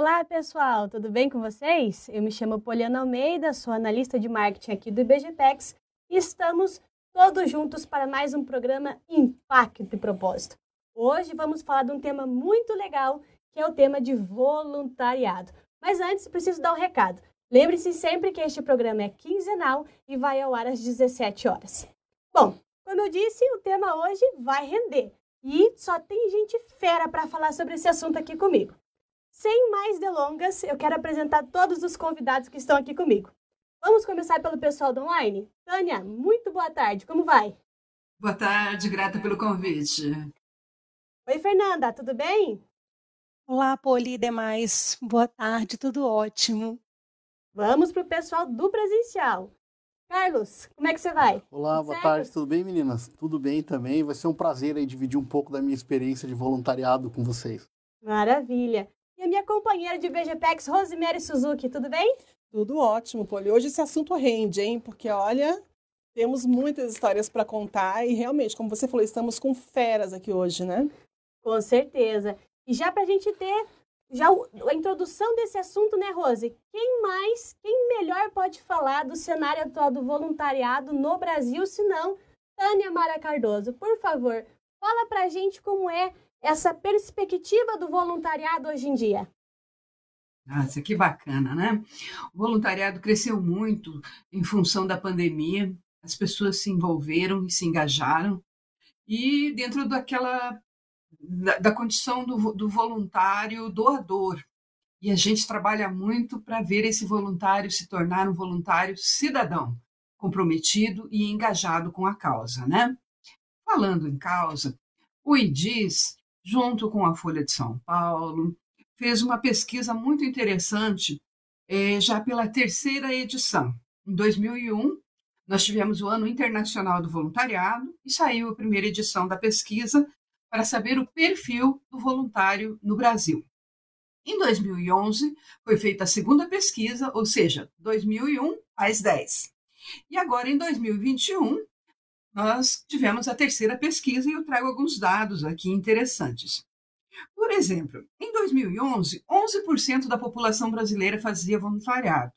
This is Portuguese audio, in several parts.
Olá, pessoal, tudo bem com vocês? Eu me chamo Poliana Almeida, sou analista de marketing aqui do IBGPEX e estamos todos juntos para mais um programa Impacto e Propósito. Hoje vamos falar de um tema muito legal, que é o tema de voluntariado. Mas antes, preciso dar um recado. Lembre-se sempre que este programa é quinzenal e vai ao ar às 17 horas. Bom, como eu disse, o tema hoje vai render. E só tem gente fera para falar sobre esse assunto aqui comigo. Sem mais delongas, eu quero apresentar todos os convidados que estão aqui comigo. Vamos começar pelo pessoal do online? Tânia, muito boa tarde, como vai? Boa tarde, grata pelo convite. Oi, Fernanda, tudo bem? Olá, Poli e demais. Boa tarde, tudo ótimo. Vamos para o pessoal do presencial. Carlos, como é que você vai? Olá, tudo boa certo? tarde, tudo bem, meninas? Tudo bem também. Vai ser um prazer aí dividir um pouco da minha experiência de voluntariado com vocês. Maravilha. E minha companheira de VGPEX, Rosemary Suzuki, tudo bem? Tudo ótimo, Poli. Hoje esse assunto rende, hein? Porque, olha, temos muitas histórias para contar e realmente, como você falou, estamos com feras aqui hoje, né? Com certeza. E já para a gente ter já a introdução desse assunto, né, Rose? Quem mais, quem melhor pode falar do cenário atual do voluntariado no Brasil, se não Tânia Mara Cardoso? Por favor, fala para a gente como é essa perspectiva do voluntariado hoje em dia. Nossa, que bacana, né? O voluntariado cresceu muito em função da pandemia, as pessoas se envolveram e se engajaram, e dentro daquela da, da condição do, do voluntário doador. E a gente trabalha muito para ver esse voluntário se tornar um voluntário cidadão, comprometido e engajado com a causa, né? Falando em causa, o IDIS, junto com a Folha de São Paulo, fez uma pesquisa muito interessante eh, já pela terceira edição. Em 2001, nós tivemos o Ano Internacional do Voluntariado e saiu a primeira edição da pesquisa para saber o perfil do voluntário no Brasil. Em 2011, foi feita a segunda pesquisa, ou seja, 2001 às 10. E agora, em 2021, nós tivemos a terceira pesquisa e eu trago alguns dados aqui interessantes. Por exemplo, em 2011, 11% da população brasileira fazia voluntariado.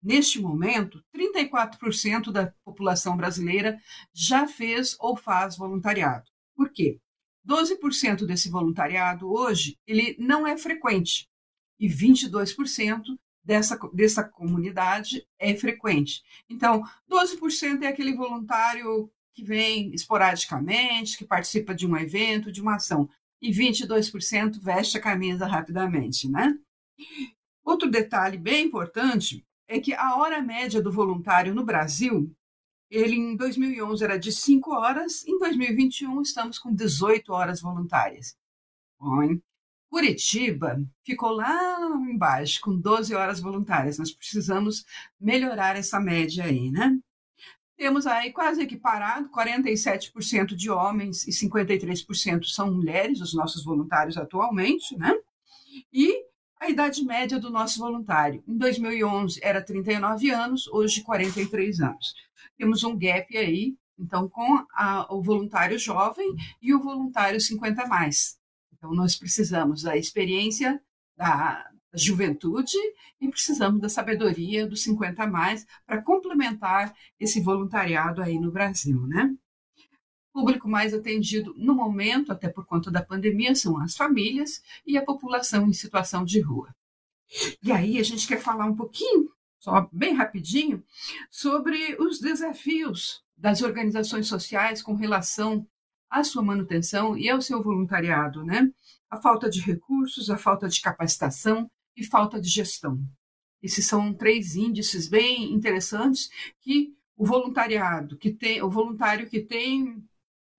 Neste momento, 34% da população brasileira já fez ou faz voluntariado. Por quê? 12% desse voluntariado hoje ele não é frequente e 22% dessa, dessa comunidade é frequente. Então, 12% é aquele voluntário que vem esporadicamente, que participa de um evento, de uma ação, e 22% veste a camisa rapidamente, né? Outro detalhe bem importante é que a hora média do voluntário no Brasil ele em 2011 era de 5 horas, em 2021 estamos com 18 horas voluntárias. Bom, Curitiba ficou lá embaixo, com 12 horas voluntárias. Nós precisamos melhorar essa média aí, né? Temos aí quase equiparado, 47% de homens e 53% são mulheres, os nossos voluntários atualmente, né? E a idade média do nosso voluntário, em 2011 era 39 anos, hoje 43 anos temos um gap aí, então, com a, o voluntário jovem e o voluntário 50 mais. Então, nós precisamos da experiência da, juventude e precisamos da sabedoria dos 50 mais para complementar esse voluntariado aí no Brasil, né? O público mais atendido no momento, até por conta da pandemia, são as famílias e a população em situação de rua. E aí a gente quer falar um pouquinho só bem rapidinho, sobre os desafios das organizações sociais com relação à sua manutenção e ao seu voluntariado, né? A falta de recursos, a falta de capacitação e falta de gestão. Esses são três índices bem interessantes que o voluntariado, que tem o voluntário que tem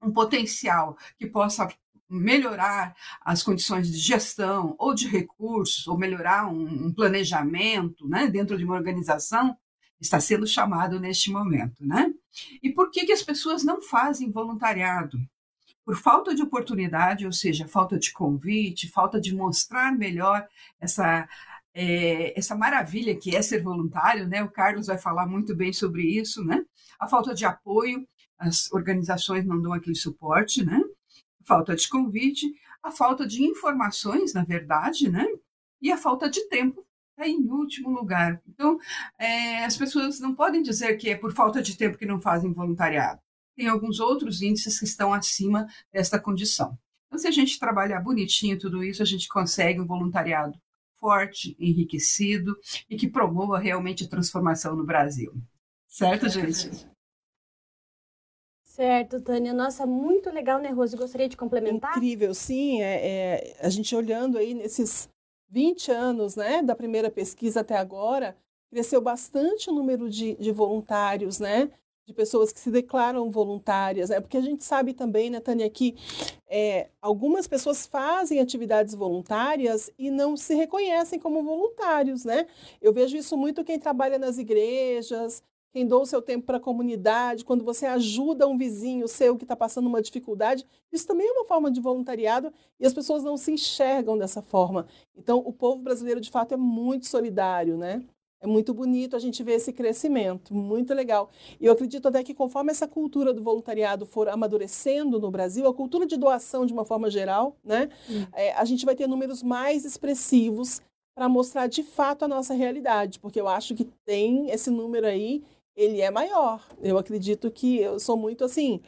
um potencial que possa melhorar as condições de gestão ou de recursos, ou melhorar um, um planejamento né, dentro de uma organização, está sendo chamado neste momento. Né? E por que, que as pessoas não fazem voluntariado? Por falta de oportunidade, ou seja, falta de convite, falta de mostrar melhor essa, é, essa maravilha que é ser voluntário, né? O Carlos vai falar muito bem sobre isso, né? A falta de apoio, as organizações não dão aquele suporte, né? falta de convite, a falta de informações, na verdade, né? e a falta de tempo está em último lugar. Então, é, as pessoas não podem dizer que é por falta de tempo que não fazem voluntariado. Tem alguns outros índices que estão acima desta condição. Então, se a gente trabalhar bonitinho tudo isso, a gente consegue um voluntariado forte, enriquecido e que promova realmente a transformação no Brasil. Certo, gente? Certo, Tânia. Nossa, muito legal, né, Rose? Gostaria de complementar? Incrível, sim. É, é, a gente olhando aí nesses 20 anos né, da primeira pesquisa até agora, cresceu bastante o número de, de voluntários, né? De pessoas que se declaram voluntárias, né? Porque a gente sabe também, né, Tânia, que é, algumas pessoas fazem atividades voluntárias e não se reconhecem como voluntários, né? Eu vejo isso muito quem trabalha nas igrejas, quem doa o seu tempo para a comunidade, quando você ajuda um vizinho seu que está passando uma dificuldade, isso também é uma forma de voluntariado e as pessoas não se enxergam dessa forma. Então, o povo brasileiro, de fato, é muito solidário, né? É muito bonito a gente ver esse crescimento, muito legal. E eu acredito até que conforme essa cultura do voluntariado for amadurecendo no Brasil, a cultura de doação de uma forma geral, né, hum. é, a gente vai ter números mais expressivos para mostrar de fato a nossa realidade, porque eu acho que tem esse número aí ele é maior. Eu acredito que eu sou muito assim,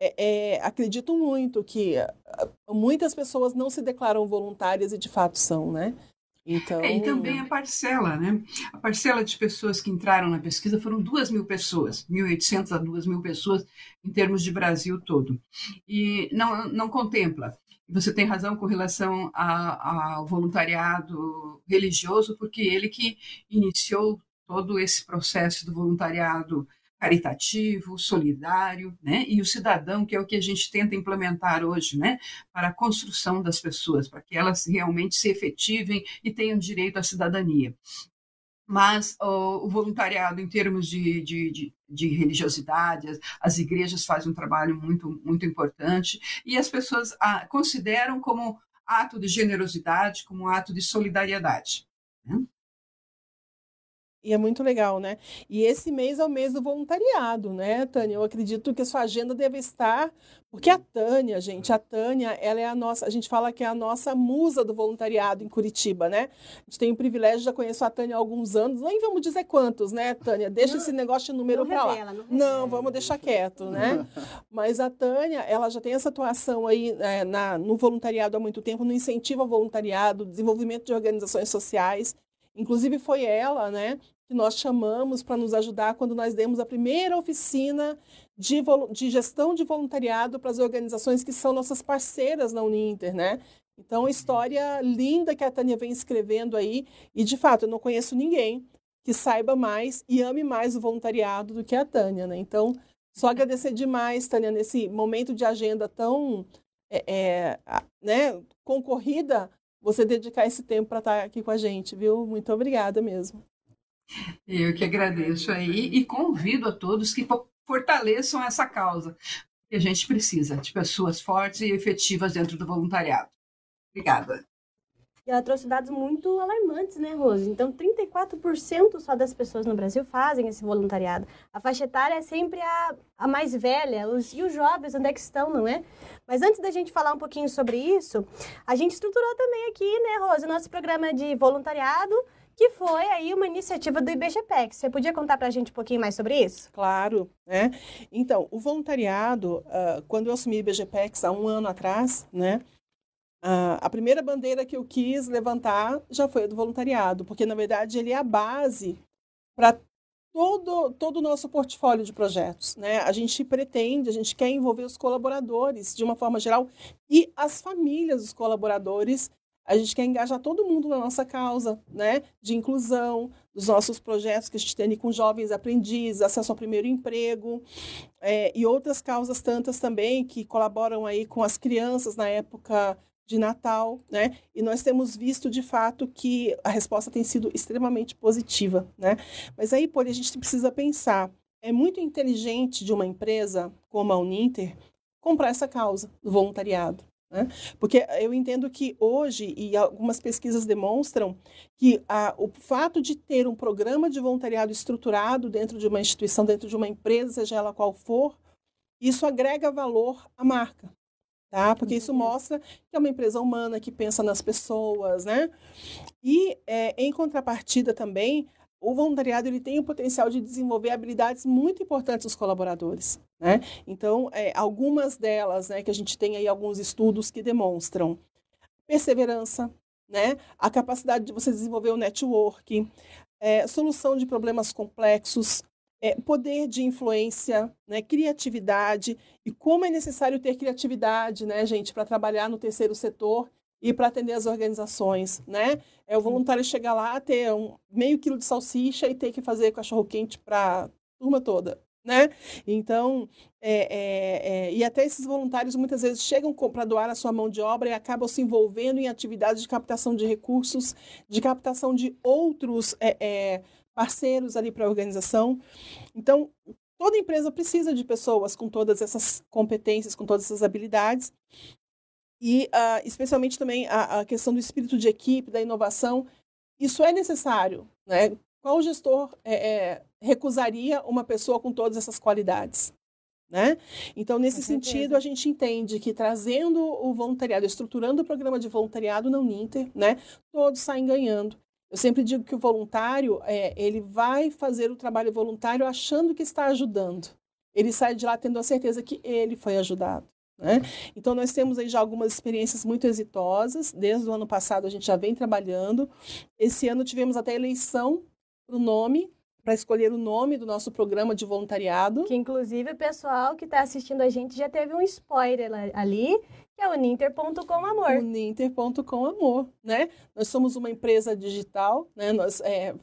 é, é, acredito muito que ah, muitas pessoas não se declaram voluntárias e de fato são, né? Então... É, e também a parcela, né? A parcela de pessoas que entraram na pesquisa foram duas mil pessoas, 1.800 a duas mil pessoas em termos de Brasil todo. E não, não contempla. Você tem razão com relação ao voluntariado religioso, porque ele que iniciou todo esse processo do voluntariado caritativo, solidário, né? E o cidadão, que é o que a gente tenta implementar hoje, né? Para a construção das pessoas, para que elas realmente se efetivem e tenham direito à cidadania. Mas o, o voluntariado, em termos de, de, de, de religiosidade, as, as, igrejas fazem um trabalho muito, muito importante e as pessoas a, consideram como ato de generosidade, como ato de solidariedade. Né? E é muito legal, né? E esse mês é o mês do voluntariado, né, Tânia? Eu acredito que a sua agenda deve estar, porque a Tânia, gente, a Tânia, ela é a nossa, a gente fala que é a nossa musa do voluntariado em Curitiba, né? A gente tem o privilégio, já conheço a Tânia há alguns anos, nem vamos dizer quantos, né, Tânia? Deixa não, esse negócio de número para lá. Não, não, vamos deixar quieto, né? Mas a Tânia, ela já tem essa atuação aí é, na, no voluntariado há muito tempo, no incentivo ao voluntariado, desenvolvimento de organizações sociais. Inclusive foi ela, né, que nós chamamos para nos ajudar quando nós demos a primeira oficina de, de gestão de voluntariado para as organizações que são nossas parceiras na Uninter, né? Então, história linda que a Tânia vem escrevendo aí, e de fato, eu não conheço ninguém que saiba mais e ame mais o voluntariado do que a Tânia, né? Então, só agradecer demais, Tânia, nesse momento de agenda tão é, é, né, concorrida, você dedicar esse tempo para estar aqui com a gente, viu? Muito obrigada mesmo. Eu que agradeço aí e convido a todos que fortaleçam essa causa, que a gente precisa de pessoas fortes e efetivas dentro do voluntariado. Obrigada. E ela trouxe dados muito alarmantes, né, Rose? Então, 34% só das pessoas no Brasil fazem esse voluntariado. A faixa etária é sempre a, a mais velha. Os, e os jovens, onde é que estão, não é? Mas antes da gente falar um pouquinho sobre isso, a gente estruturou também aqui, né, Rose, o nosso programa de voluntariado, que foi aí uma iniciativa do IBGPEX. Você podia contar para a gente um pouquinho mais sobre isso? Claro, né? Então, o voluntariado, uh, quando eu assumi o IBGPEX há um ano atrás, né? Uh, a primeira bandeira que eu quis levantar já foi a do voluntariado, porque na verdade ele é a base para todo, todo o nosso portfólio de projetos. Né? A gente pretende, a gente quer envolver os colaboradores de uma forma geral e as famílias dos colaboradores. A gente quer engajar todo mundo na nossa causa né? de inclusão, dos nossos projetos que a gente tem com jovens aprendizes, acesso ao primeiro emprego, é, e outras causas tantas também que colaboram aí com as crianças na época de Natal, né? E nós temos visto de fato que a resposta tem sido extremamente positiva, né? Mas aí, por a gente precisa pensar, é muito inteligente de uma empresa como a Uninter comprar essa causa do voluntariado, né? Porque eu entendo que hoje, e algumas pesquisas demonstram, que a, o fato de ter um programa de voluntariado estruturado dentro de uma instituição, dentro de uma empresa, seja ela qual for, isso agrega valor à marca. Tá? Porque isso mostra que é uma empresa humana que pensa nas pessoas, né? E é, em contrapartida também, o voluntariado ele tem o potencial de desenvolver habilidades muito importantes dos colaboradores, né? Então, é, algumas delas, né, que a gente tem aí alguns estudos que demonstram perseverança, né? A capacidade de você desenvolver o network, é, solução de problemas complexos, é, poder de influência, né, criatividade e como é necessário ter criatividade, né, gente, para trabalhar no terceiro setor e para atender as organizações, né? É o voluntário chegar lá, ter um meio quilo de salsicha e ter que fazer cachorro quente para a turma toda, né? Então, é, é, é, e até esses voluntários muitas vezes chegam para doar a sua mão de obra e acabam se envolvendo em atividades de captação de recursos, de captação de outros é, é, parceiros ali para a organização. Então, toda empresa precisa de pessoas com todas essas competências, com todas essas habilidades. E, uh, especialmente também a, a, questão do espírito de equipe, da inovação, isso é necessário. Né? Qual gestor é, é, recusaria uma pessoa com todas essas qualidades? Né? Então, nesse sentido, a gente entende que trazendo o voluntariado, estruturando o programa de voluntariado na Uninter, né, todos saem ganhando. Eu sempre digo que o voluntário, é, ele vai fazer o trabalho voluntário achando que está ajudando. Ele sai de lá tendo a certeza que ele foi ajudado. Né? Então, nós temos aí já algumas experiências muito exitosas. Desde o ano passado, a gente já vem trabalhando. Esse ano tivemos até eleição para o nome, para escolher o nome do nosso programa de voluntariado. Que, inclusive, o pessoal que está assistindo a gente já teve um spoiler ali, que é o ninter.com amor. O ninter.com amor, né? Nós somos uma empresa digital, né? Nós é,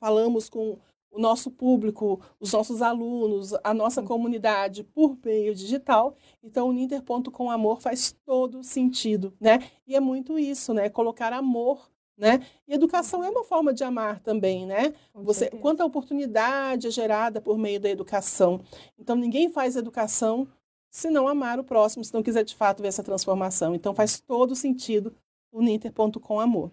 falamos com o nosso público, os nossos alunos, a nossa comunidade por meio digital. Então, o ninter.com amor faz todo sentido, né? E é muito isso, né? Colocar amor né? E educação é uma forma de amar também, né? Você, quanta oportunidade é gerada por meio da educação. Então, ninguém faz educação se não amar o próximo, se não quiser de fato ver essa transformação. Então faz todo sentido o Ninter.com amor.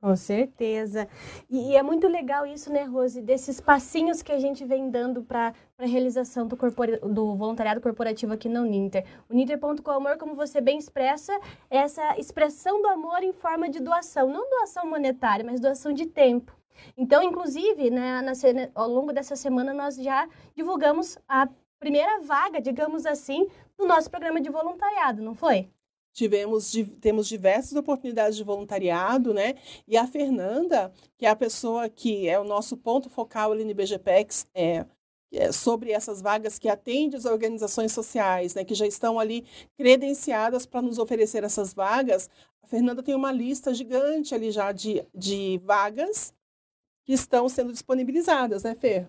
Com certeza. E, é muito legal isso, né, Rose, desses passinhos que a gente vem dando para a realização do, corpora, do voluntariado corporativo aqui no Ninter. O Ninter.com Amor, como você bem expressa, é essa expressão do amor em forma de doação. Não doação monetária, mas doação de tempo. Então, inclusive, né, na, ao longo dessa semana, nós já divulgamos a primeira vaga, digamos assim, do nosso programa de voluntariado, não foi? Tivemos, temos diversas oportunidades de voluntariado, né? E a Fernanda, que é a pessoa que é o nosso ponto focal ali no IBGPEX, é, é sobre essas vagas que atende as organizações sociais, né, que já estão ali credenciadas para nos oferecer essas vagas. A Fernanda tem uma lista gigante ali já de, de vagas que estão sendo disponibilizadas, né, Fer?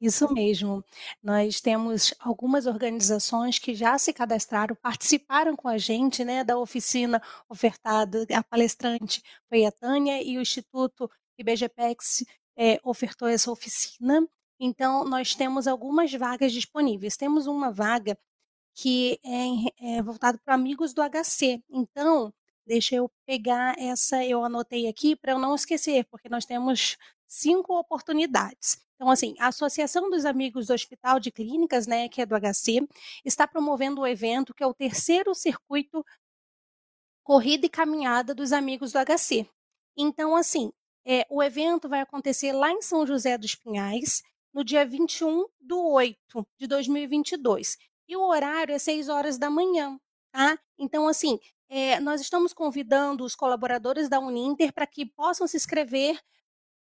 Isso mesmo. Nós temos algumas organizações que já se cadastraram, participaram com a gente né, da oficina ofertada. A palestrante foi a Tânia e o Instituto IBGPEX é, ofertou essa oficina. Então, nós temos algumas vagas disponíveis. Temos uma vaga que é, é voltada para amigos do HC. Então, deixa eu pegar essa, eu anotei aqui para eu não esquecer, porque nós temos cinco oportunidades. Então, assim, a Associação dos Amigos do Hospital de Clínicas, né, que é do HC, está promovendo o um evento que é o terceiro circuito Corrida e Caminhada dos Amigos do HC. Então, assim, é, o evento vai acontecer lá em São José dos Pinhais, no dia 21 do 8 de 2022. E o horário é 6 horas da manhã, tá? Então, assim, é, nós estamos convidando os colaboradores da Uninter para que possam se inscrever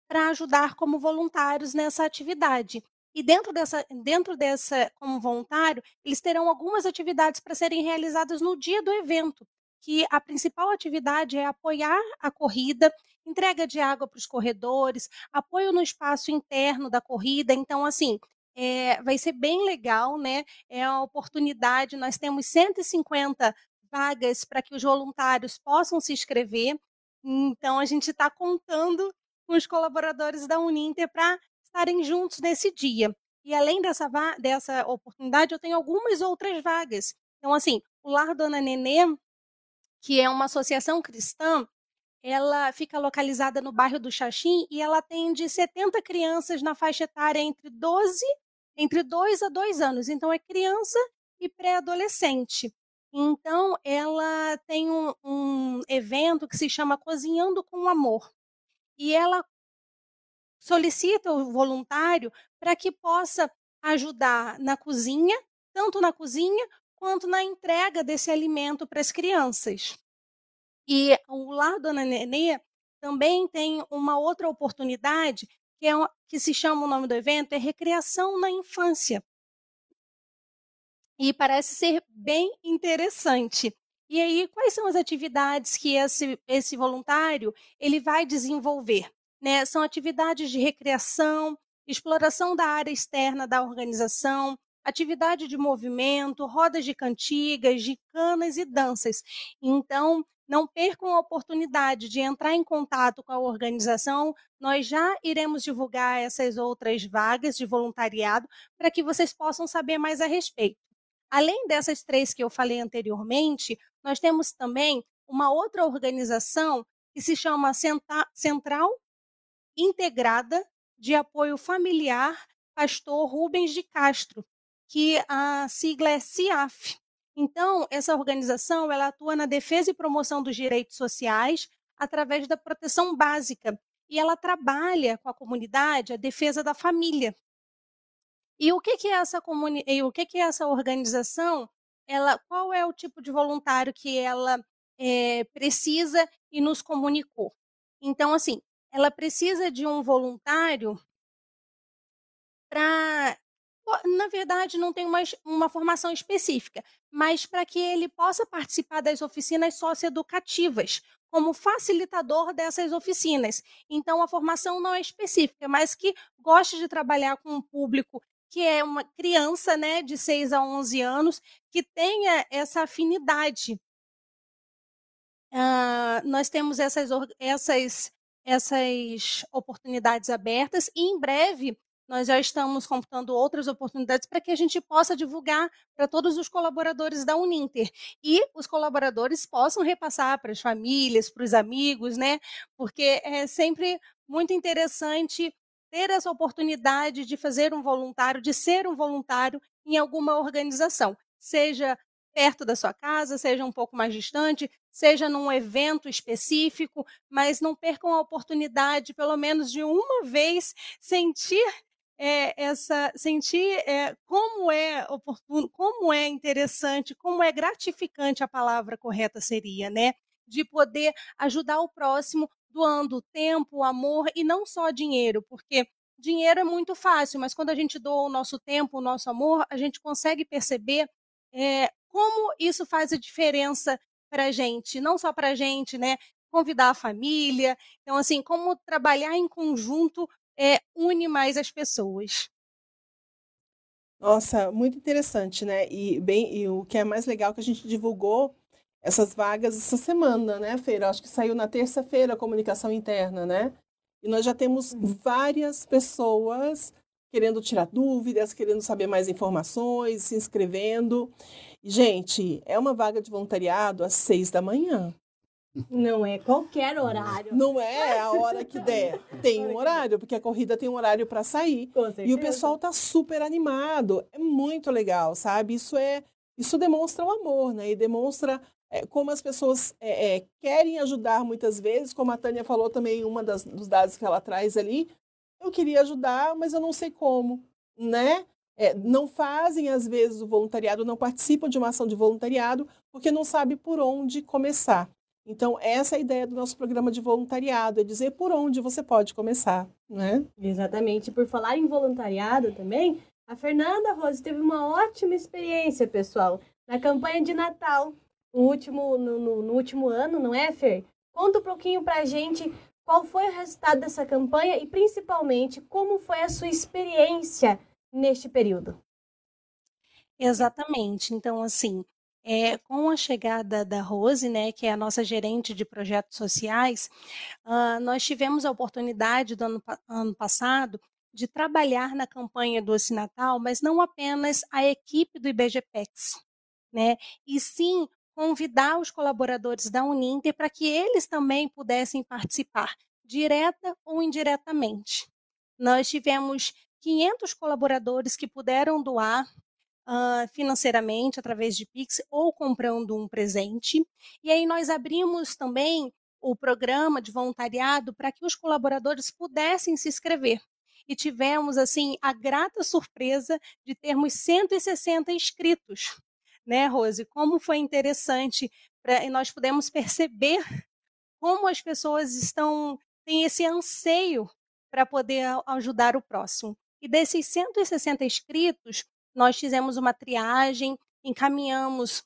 para ajudar como voluntários nessa atividade. E dentro dessa, dentro dessa, como voluntário, eles terão algumas atividades para serem realizadas no dia do evento, que a principal atividade é apoiar a corrida, entrega de água para os corredores, apoio no espaço interno da corrida. Então, assim, é, vai ser bem legal, né? É a oportunidade. Nós temos 150 vagas para que os voluntários possam se inscrever. Então, a gente está contando com os colaboradores da Uninter para estarem juntos nesse dia. E além dessa, dessa oportunidade, eu tenho algumas outras vagas. Então, assim, o Lar Dona Nenê, que é uma associação cristã, ela fica localizada no bairro do Xaxim e ela atende 70 crianças na faixa etária entre 12, entre 2 a 2 anos. Então, é criança e pré-adolescente. Então, ela tem um, um evento que se chama Cozinhando com Amor. E ela solicita o voluntário para que possa ajudar na cozinha, tanto na cozinha quanto na entrega desse alimento para as crianças. E o Lar Dona Nenê também tem uma outra oportunidade que, é, que se chama o nome do evento, é Recreação na Infância. E parece ser bem interessante. E aí, quais são as atividades que esse, esse voluntário ele vai desenvolver? Né? São atividades de recreação, exploração da área externa da organização, atividade de movimento, rodas de cantigas, gicanas e danças. Então, não percam a oportunidade de entrar em contato com a organização. Nós já iremos divulgar essas outras vagas de voluntariado para que vocês possam saber mais a respeito. Além dessas três que eu falei anteriormente, nós temos também uma outra organização que se chama Central Integrada de Apoio Familiar Pastor Rubens de Castro, que a sigla é CIAF. Então, essa organização ela atua na defesa e promoção dos direitos sociais através da proteção básica e ela trabalha com a comunidade a defesa da família. E o que, que é essa comuni e o que, que é essa organização? Ela, qual é o tipo de voluntário que ela é, precisa e nos comunicou? Então, assim, ela precisa de um voluntário para na verdade, não tem uma, uma formação específica, mas para que ele possa participar das oficinas socioeducativas, como facilitador dessas oficinas. Então, a formação não é específica, mas que goste de trabalhar com um público que é uma criança né, de 6 a 11 anos, que tenha essa afinidade. Uh, nós temos essas, essas, essas oportunidades abertas e, em breve, nós já estamos computando outras oportunidades para que a gente possa divulgar para todos os colaboradores da Uninter e os colaboradores possam repassar para as famílias, para os amigos, né? Porque é sempre muito interessante ter essa oportunidade de fazer um voluntário, de ser um voluntário em alguma organização, seja perto da sua casa, seja um pouco mais distante, seja num evento específico, mas não percam a oportunidade, pelo menos de uma vez, sentir é, essa sentir é, como é oportuno, como é interessante, como é gratificante a palavra correta seria, né? De poder ajudar o próximo doando tempo, amor e não só dinheiro, porque dinheiro é muito fácil, mas quando a gente doa o nosso tempo, o nosso amor, a gente consegue perceber é, como isso faz a diferença para a gente, não só para a gente, né? Convidar a família. Então, assim, como trabalhar em conjunto é, une mais as pessoas. Nossa, muito interessante, né? E bem, e o que é mais legal é que a gente divulgou essas vagas essa semana, né, Feira? Acho que saiu na terça-feira a comunicação interna, né? E nós já temos uhum. várias pessoas querendo tirar dúvidas, querendo saber mais informações, se inscrevendo. gente, é uma vaga de voluntariado às seis da manhã. Não é qualquer horário. Não é a hora que der. Tem um horário, porque a corrida tem um horário para sair. E o pessoal tá super animado. É muito legal, sabe? Isso é, isso demonstra o amor, né? E demonstra é, como as pessoas é, querem ajudar muitas vezes, como a Tânia falou também, uma das, dos dados que ela traz ali. Eu queria ajudar, mas eu não sei como, né? É, não fazem, às vezes, o voluntariado, não participam de uma ação de voluntariado, porque não sabe por onde começar. Então, essa é a ideia do nosso programa de voluntariado, é dizer por onde você pode começar, né? Exatamente. Por falar em voluntariado também, a Fernanda Rose teve uma ótima experiência, pessoal, na campanha de Natal, no último, no, no, no último ano, não é, Fer? Conta um pouquinho pra gente qual foi o resultado dessa campanha e, principalmente, como foi a sua experiência neste período. Exatamente. Então, assim, é, com a chegada da Rose, né, que é a nossa gerente de projetos sociais, uh, nós tivemos a oportunidade do ano, ano passado de trabalhar na campanha do Doce Natal, mas não apenas a equipe do IBGPEX, né, e sim convidar os colaboradores da Uninter para que eles também pudessem participar, direta ou indiretamente. Nós tivemos 500 colaboradores que puderam doar uh, financeiramente através de Pix ou comprando um presente. E aí nós abrimos também o programa de voluntariado para que os colaboradores pudessem se inscrever. E tivemos assim a grata surpresa de termos 160 inscritos, né, Rose? Como foi interessante pra, e nós pudemos perceber como as pessoas estão têm esse anseio para poder ajudar o próximo. E desses 160 inscritos, nós fizemos uma triagem, encaminhamos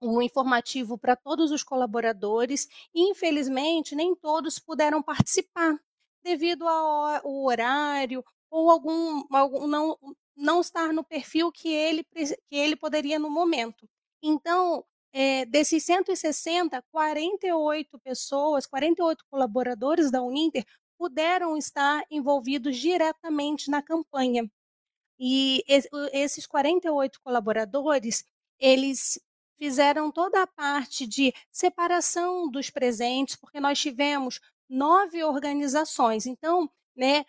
o informativo para todos os colaboradores e, infelizmente, nem todos puderam participar devido ao horário ou algum, algum não, não estar no perfil que ele, que ele poderia no momento. Então, é, desses 160, 48 pessoas, 48 colaboradores da Uninter puderam estar envolvidos diretamente na campanha. E esses 48 colaboradores, eles fizeram toda a parte de separação dos presentes, porque nós tivemos nove organizações. Então, né,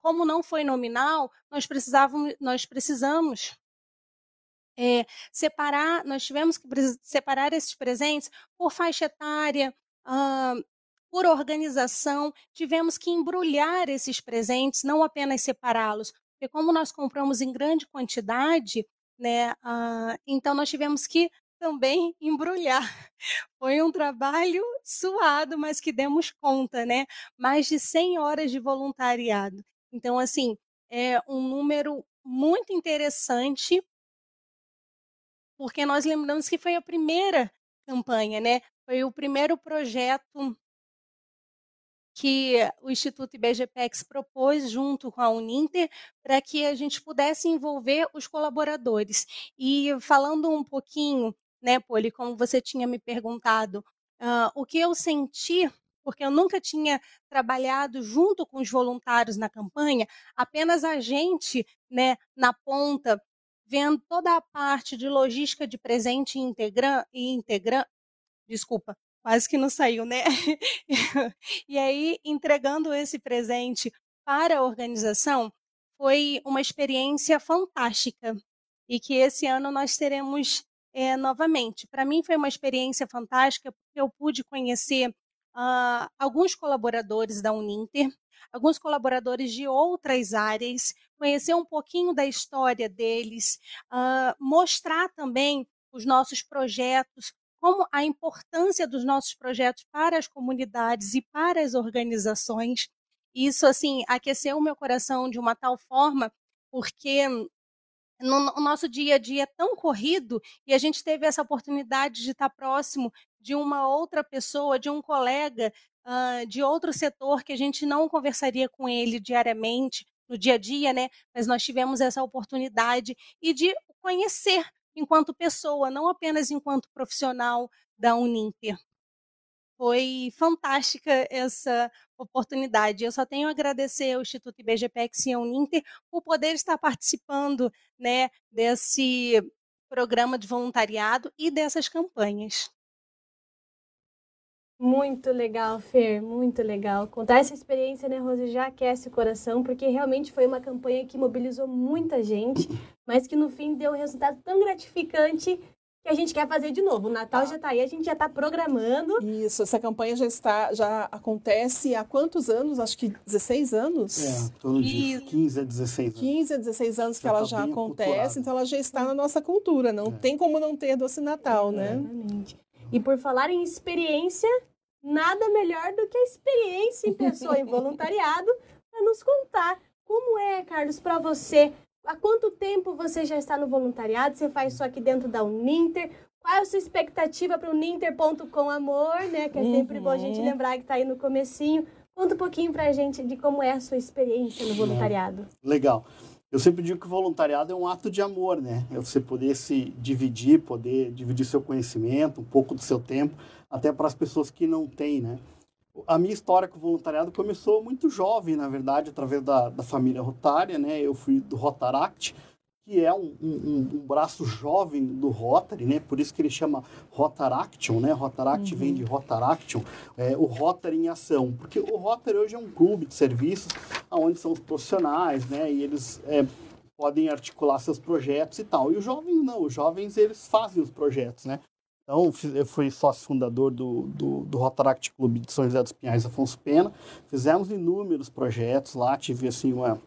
como não foi nominal, nós precisávamos, nós precisamos é, separar, nós tivemos que separar esses presentes por faixa etária, uh, por organização, tivemos que embrulhar esses presentes, não apenas separá-los, porque como nós compramos em grande quantidade, né, uh, então nós tivemos que também embrulhar. Foi um trabalho suado, mas que demos conta, né? Mais de 100 horas de voluntariado. Então, assim, é um número muito interessante, porque nós lembramos que foi a primeira campanha, né? Foi o primeiro projeto que o Instituto IBGPEX propôs junto com a Uninter para que a gente pudesse envolver os colaboradores. E falando um pouquinho, né, Poli, como você tinha me perguntado, uh, o que eu senti, porque eu nunca tinha trabalhado junto com os voluntários na campanha, apenas a gente, né, na ponta, vendo toda a parte de logística de presente e integrante, integra, desculpa, quase que não saiu, né? e aí, entregando esse presente para a organização, foi uma experiência fantástica e que esse ano nós teremos é, novamente. Para mim foi uma experiência fantástica porque eu pude conhecer uh, alguns colaboradores da Uninter, alguns colaboradores de outras áreas, conhecer um pouquinho da história deles, uh, mostrar também os nossos projetos, como a importância dos nossos projetos para as comunidades e para as organizações. Isso, assim, aqueceu o meu coração de uma tal forma, porque no, nosso dia a dia é tão corrido e a gente teve essa oportunidade de estar próximo de uma outra pessoa, de um colega uh, de outro setor que a gente não conversaria com ele diariamente, no dia a dia, né? Mas nós tivemos essa oportunidade e de conhecer enquanto pessoa, não apenas enquanto profissional da Uninter. Foi fantástica essa oportunidade. Eu só tenho a agradecer ao Instituto IBGPEX e a Uninter por poder estar participando né, desse programa de voluntariado e dessas campanhas. Muito legal, Fer, muito legal. Contar essa experiência, né, Rose, já aquece o coração, porque realmente foi uma campanha que mobilizou muita gente, mas que no fim deu um resultado tão gratificante que a gente quer fazer de novo. O Natal ah. já está aí, a gente já está programando. Isso, essa campanha já está, já acontece há quantos anos? Acho que 16 anos? É, todo dia, 15 a 16 anos. 15 a 16 anos já que ela tá já acontece, então ela já está na nossa cultura. Não é. tem como não ter doce Natal, é. né? Exatamente. E por falar em experiência, nada melhor do que a experiência em pessoa em voluntariado para nos contar como é, Carlos, para você. Há quanto tempo você já está no voluntariado? Você faz isso aqui dentro da Uninter? Qual é a sua expectativa para o Ninter.com Amor, né? Que é sempre uhum. bom a gente uhum. lembrar que está aí no comecinho. Conta um pouquinho para a gente de como é a sua experiência no voluntariado. Legal. Eu sempre digo que o voluntariado é um ato de amor, né? É você poder se dividir, poder dividir seu conhecimento, um pouco do seu tempo, até para as pessoas que não têm, né? A minha história com o voluntariado começou muito jovem, na verdade, através da, da família Rotária, né? Eu fui do Rotaract, que é um, um, um, braço jovem do Rotary, né? Por isso que ele chama Rotaraction, né? Rotaract uhum. vem de Rotaraction, é, o Rotary em ação, porque o Rotary hoje é um clube de serviços onde são os profissionais, né? E eles é, podem articular seus projetos e tal. E os jovens não, os jovens eles fazem os projetos, né? Então, eu fui sócio fundador do, do, do Rotaract Clube de São José dos Pinhais Afonso Pena. Fizemos inúmeros projetos lá, tive assim uma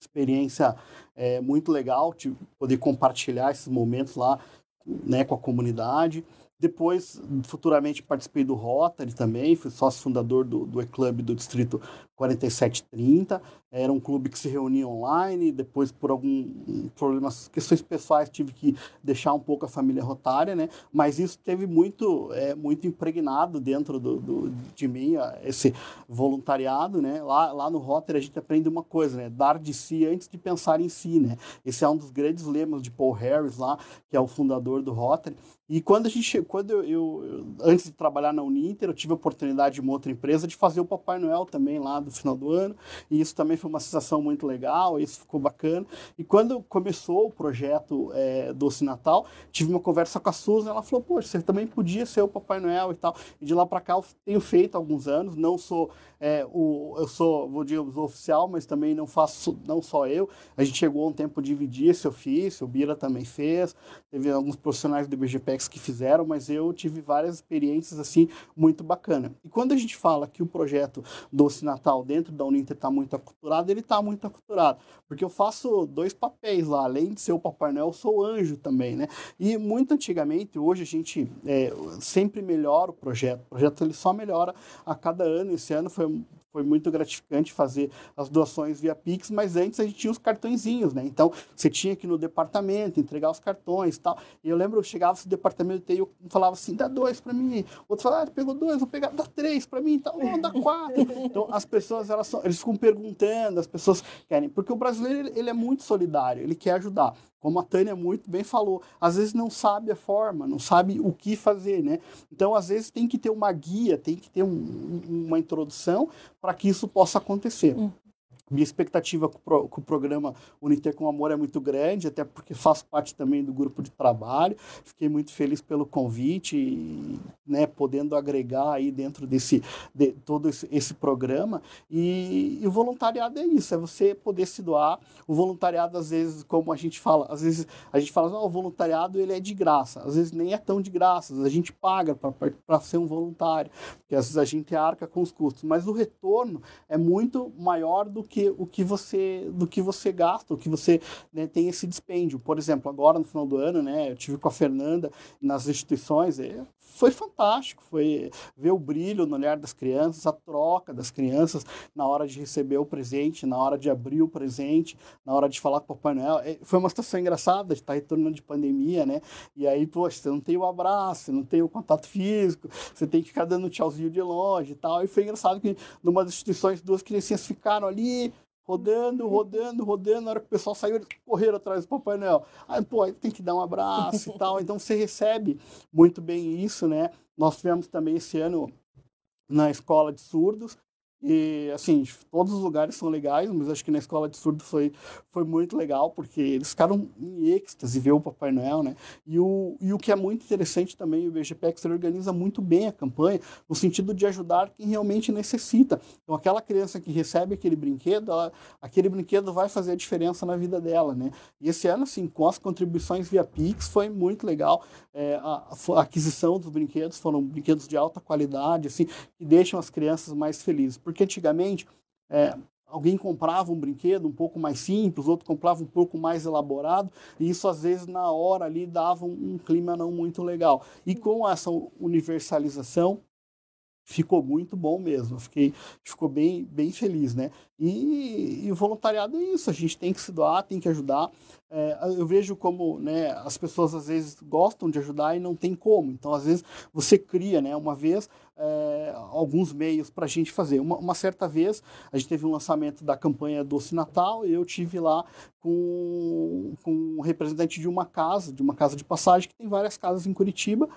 experiência é, muito legal, de poder compartilhar esses momentos lá né, com a comunidade. Depois, futuramente, participei do Rotary também, fui sócio fundador do, do E-Club do Distrito 4730. Era um clube que se reunia online. Depois, por algum problemas, questões pessoais, tive que deixar um pouco a família rotária, né? Mas isso teve muito, é, muito impregnado dentro do, do, de mim, esse voluntariado, né? Lá, lá no Rotary a gente aprende uma coisa, né? Dar de si antes de pensar em si, né? Esse é um dos grandes lemas de Paul Harris lá, que é o fundador do Rotary. E quando a gente, quando eu, eu, antes de trabalhar na Uninter, eu tive a oportunidade de uma outra empresa de fazer o Papai Noel também lá do final do ano, e isso também foi uma sensação muito legal, isso ficou bacana. E quando começou o projeto é, Doce Natal, tive uma conversa com a Susan, ela falou, poxa, você também podia ser o Papai Noel e tal. E de lá para cá eu tenho feito alguns anos, não sou é, o, eu sou, vou dizer, oficial, mas também não faço, não só eu. A gente chegou a um tempo de dividir esse ofício, o Bira também fez, teve alguns profissionais do IBGPEX que fizeram, mas eu tive várias experiências assim muito bacana. E quando a gente fala que o projeto Doce Natal dentro da Uninter está muito aculturado, ele está muito aculturado, porque eu faço dois papéis lá, além de ser o Papai Noel, eu sou anjo também, né? E muito antigamente, hoje a gente é, sempre melhora o projeto, o projeto ele só melhora a cada ano, esse ano foi foi, muito gratificante fazer as doações via Pix, mas antes a gente tinha os cartõezinhos, né? Então, você tinha que ir no departamento entregar os cartões tal. E eu lembro, eu chegava no departamento e eu falava assim, dá dois para mim. Outro falava, ah, pegou dois, vou pegar, dá três para mim, então, dá quatro. então, as pessoas, elas são, eles ficam perguntando, as pessoas querem, porque o brasileiro, ele é muito solidário, ele quer ajudar como a Tânia muito bem falou, às vezes não sabe a forma, não sabe o que fazer, né? Então, às vezes tem que ter uma guia, tem que ter um, uma introdução para que isso possa acontecer. Hum. Minha expectativa com o, pro, com o programa Uniter com Amor é muito grande, até porque faço parte também do grupo de trabalho. Fiquei muito feliz pelo convite e né, podendo agregar aí dentro desse de, todo esse, esse programa. E, e, o voluntariado é isso, é você poder se doar. O voluntariado, às vezes, como a gente fala, às vezes a gente fala, oh, o voluntariado ele é de graça. Às vezes nem é tão de graça, a gente paga para ser um voluntário, porque às vezes a gente arca com os custos. Mas o retorno é muito maior do que que o que você do que você gasta, o que você né, tem esse dispêndio. Por exemplo, agora no final do ano, né, eu tive com a Fernanda nas instituições, é, foi fantástico, foi ver o brilho no olhar das crianças, a troca das crianças na hora de receber o presente, na hora de abrir o presente, na hora de falar com o Papai Noel. É, foi uma situação engraçada de estar retornando de pandemia, né? E aí, poxa, você não tem o abraço, não tem o contato físico, você tem que ficar dando tchauzinho de longe e tal. E foi engraçado que numa das instituições duas criancinhas ficaram ali rodando, rodando, rodando. Na hora que o pessoal saiu, eles correram atrás do Papai Noel. Aí, pô, tem que dar um abraço e tal. Então, você recebe muito bem isso, né? Nós tivemos também esse ano na escola de surdos, e, assim, todos os lugares são legais, mas acho que na escola de surdo foi, foi muito legal, porque eles ficaram em êxtase ver o Papai Noel, né? E o, e o que é muito interessante também, o BGPEX organiza muito bem a campanha, no sentido de ajudar quem realmente necessita. Então, aquela criança que recebe aquele brinquedo, ela, aquele brinquedo vai fazer a diferença na vida dela, né? E esse ano, assim, com as contribuições via Pix, foi muito legal. É, a, a aquisição dos brinquedos foram brinquedos de alta qualidade, assim, que deixam as crianças mais felizes. Porque porque antigamente é, alguém comprava um brinquedo um pouco mais simples, outro comprava um pouco mais elaborado, e isso às vezes na hora ali dava um, um clima não muito legal. E com essa universalização, ficou muito bom mesmo. Fiquei, ficou bem, bem feliz, né? E, e, voluntariado é isso. A gente tem que se doar, tem que ajudar. É, eu vejo como, né? As pessoas às vezes gostam de ajudar e não tem como. Então, às vezes você cria, né? Uma vez é, alguns meios para a gente fazer. Uma, uma, certa vez a gente teve um lançamento da campanha Doce Natal e eu tive lá com, com um representante de uma casa, de uma casa de passagem que tem várias casas em Curitiba.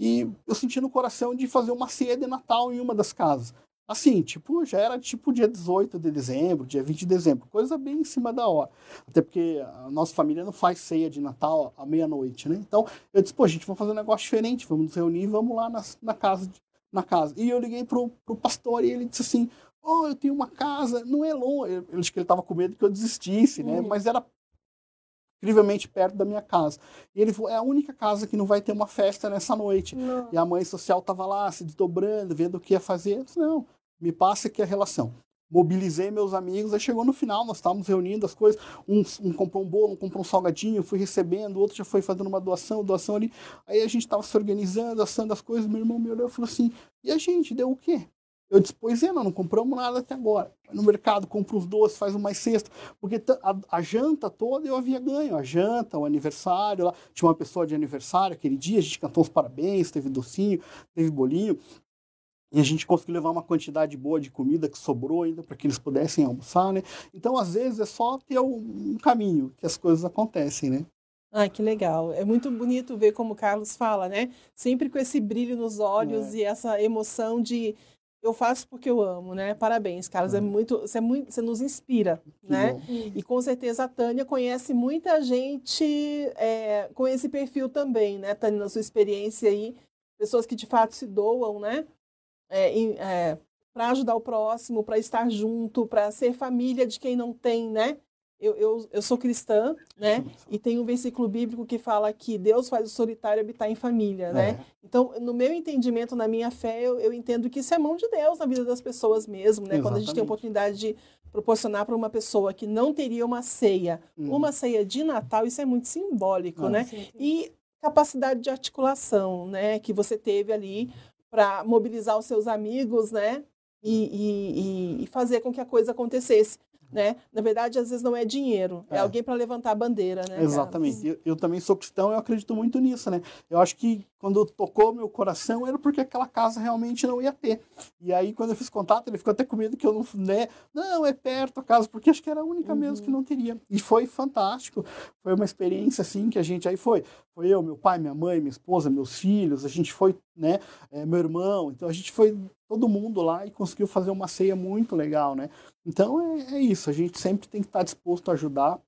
E eu senti no coração de fazer uma ceia de Natal em uma das casas. Assim, tipo, já era tipo dia 18 de dezembro, dia 20 de dezembro, coisa bem em cima da hora. Até porque a nossa família não faz ceia de Natal à meia-noite, né? Então, eu disse, pô, gente, vamos fazer um negócio diferente, vamos nos reunir, vamos lá na, na casa. De, na casa. E eu liguei pro, pro pastor e ele disse assim, oh, eu tenho uma casa, não é longe. Eu, eu acho que ele estava com medo que eu desistisse, né? Uhum. Mas era incrivelmente perto da minha casa. E ele falou, é a única casa que não vai ter uma festa nessa noite. Não. E a mãe social estava lá, se desdobrando, vendo o que ia fazer. Eu disse, não, me passa aqui a relação. Mobilizei meus amigos, aí chegou no final, nós estávamos reunindo as coisas, um, um comprou um bolo, um comprou um salgadinho, fui recebendo, o outro já foi fazendo uma doação, doação ali. Aí a gente estava se organizando, assando as coisas, meu irmão me olhou e falou assim, e a gente, deu o quê? Eu disse, pois é, nós não compramos nada até agora. Vai no mercado, compra os doces, faz uma cesta. Porque a, a, janta toda eu havia ganho. A janta, o aniversário lá. Tinha uma pessoa de aniversário aquele dia, a gente cantou os parabéns, teve docinho, teve bolinho. E a gente conseguiu levar uma quantidade boa de comida que sobrou ainda para que eles pudessem almoçar, né? Então, às vezes, é só ter um, caminho que as coisas acontecem, né? Ah, que legal. É muito bonito ver como o Carlos fala, né? Sempre com esse brilho nos olhos é. e essa emoção de eu faço porque eu amo, né? Parabéns, Carlos. É ah. muito, você é muito, você nos inspira, que né? Bom. E com certeza a Tânia conhece muita gente é, com esse perfil também, né, Tânia, na sua experiência aí, pessoas que de fato se doam, né? É, é, para ajudar o próximo, para estar junto, para ser família de quem não tem, né? Eu, eu, eu sou cristã, né? E tem um versículo bíblico que fala que Deus faz o solitário habitar em família, né? É. Então, no meu entendimento, na minha fé, eu, eu, entendo que isso é mão de Deus na vida das pessoas mesmo, né? Exatamente. Quando a gente tem a oportunidade de proporcionar para uma pessoa que não teria uma ceia, hum. uma ceia de Natal, isso é muito simbólico, ah, né? Sim. E capacidade de articulação, né? Que você teve ali para mobilizar os seus amigos, né? E, e, e, fazer com que a coisa acontecesse né? Na verdade, às vezes não é dinheiro, é, é alguém para levantar a bandeira, né? Exatamente. Eu, eu, também sou cristão, eu acredito muito nisso, né? Eu acho que quando tocou meu coração era porque aquela casa realmente não ia ter. E aí quando eu fiz contato, ele ficou até com medo que eu não, né? Não, é perto a casa, porque acho que era a única uhum. mesmo que não teria. E foi fantástico. Foi uma experiência assim que a gente aí foi, foi eu, meu pai, minha mãe, minha esposa, meus filhos, a gente foi, né, é, meu irmão, então a gente foi todo mundo lá e conseguiu fazer uma ceia muito legal, né? Então é, é isso, a gente sempre tem que estar disposto a ajudar,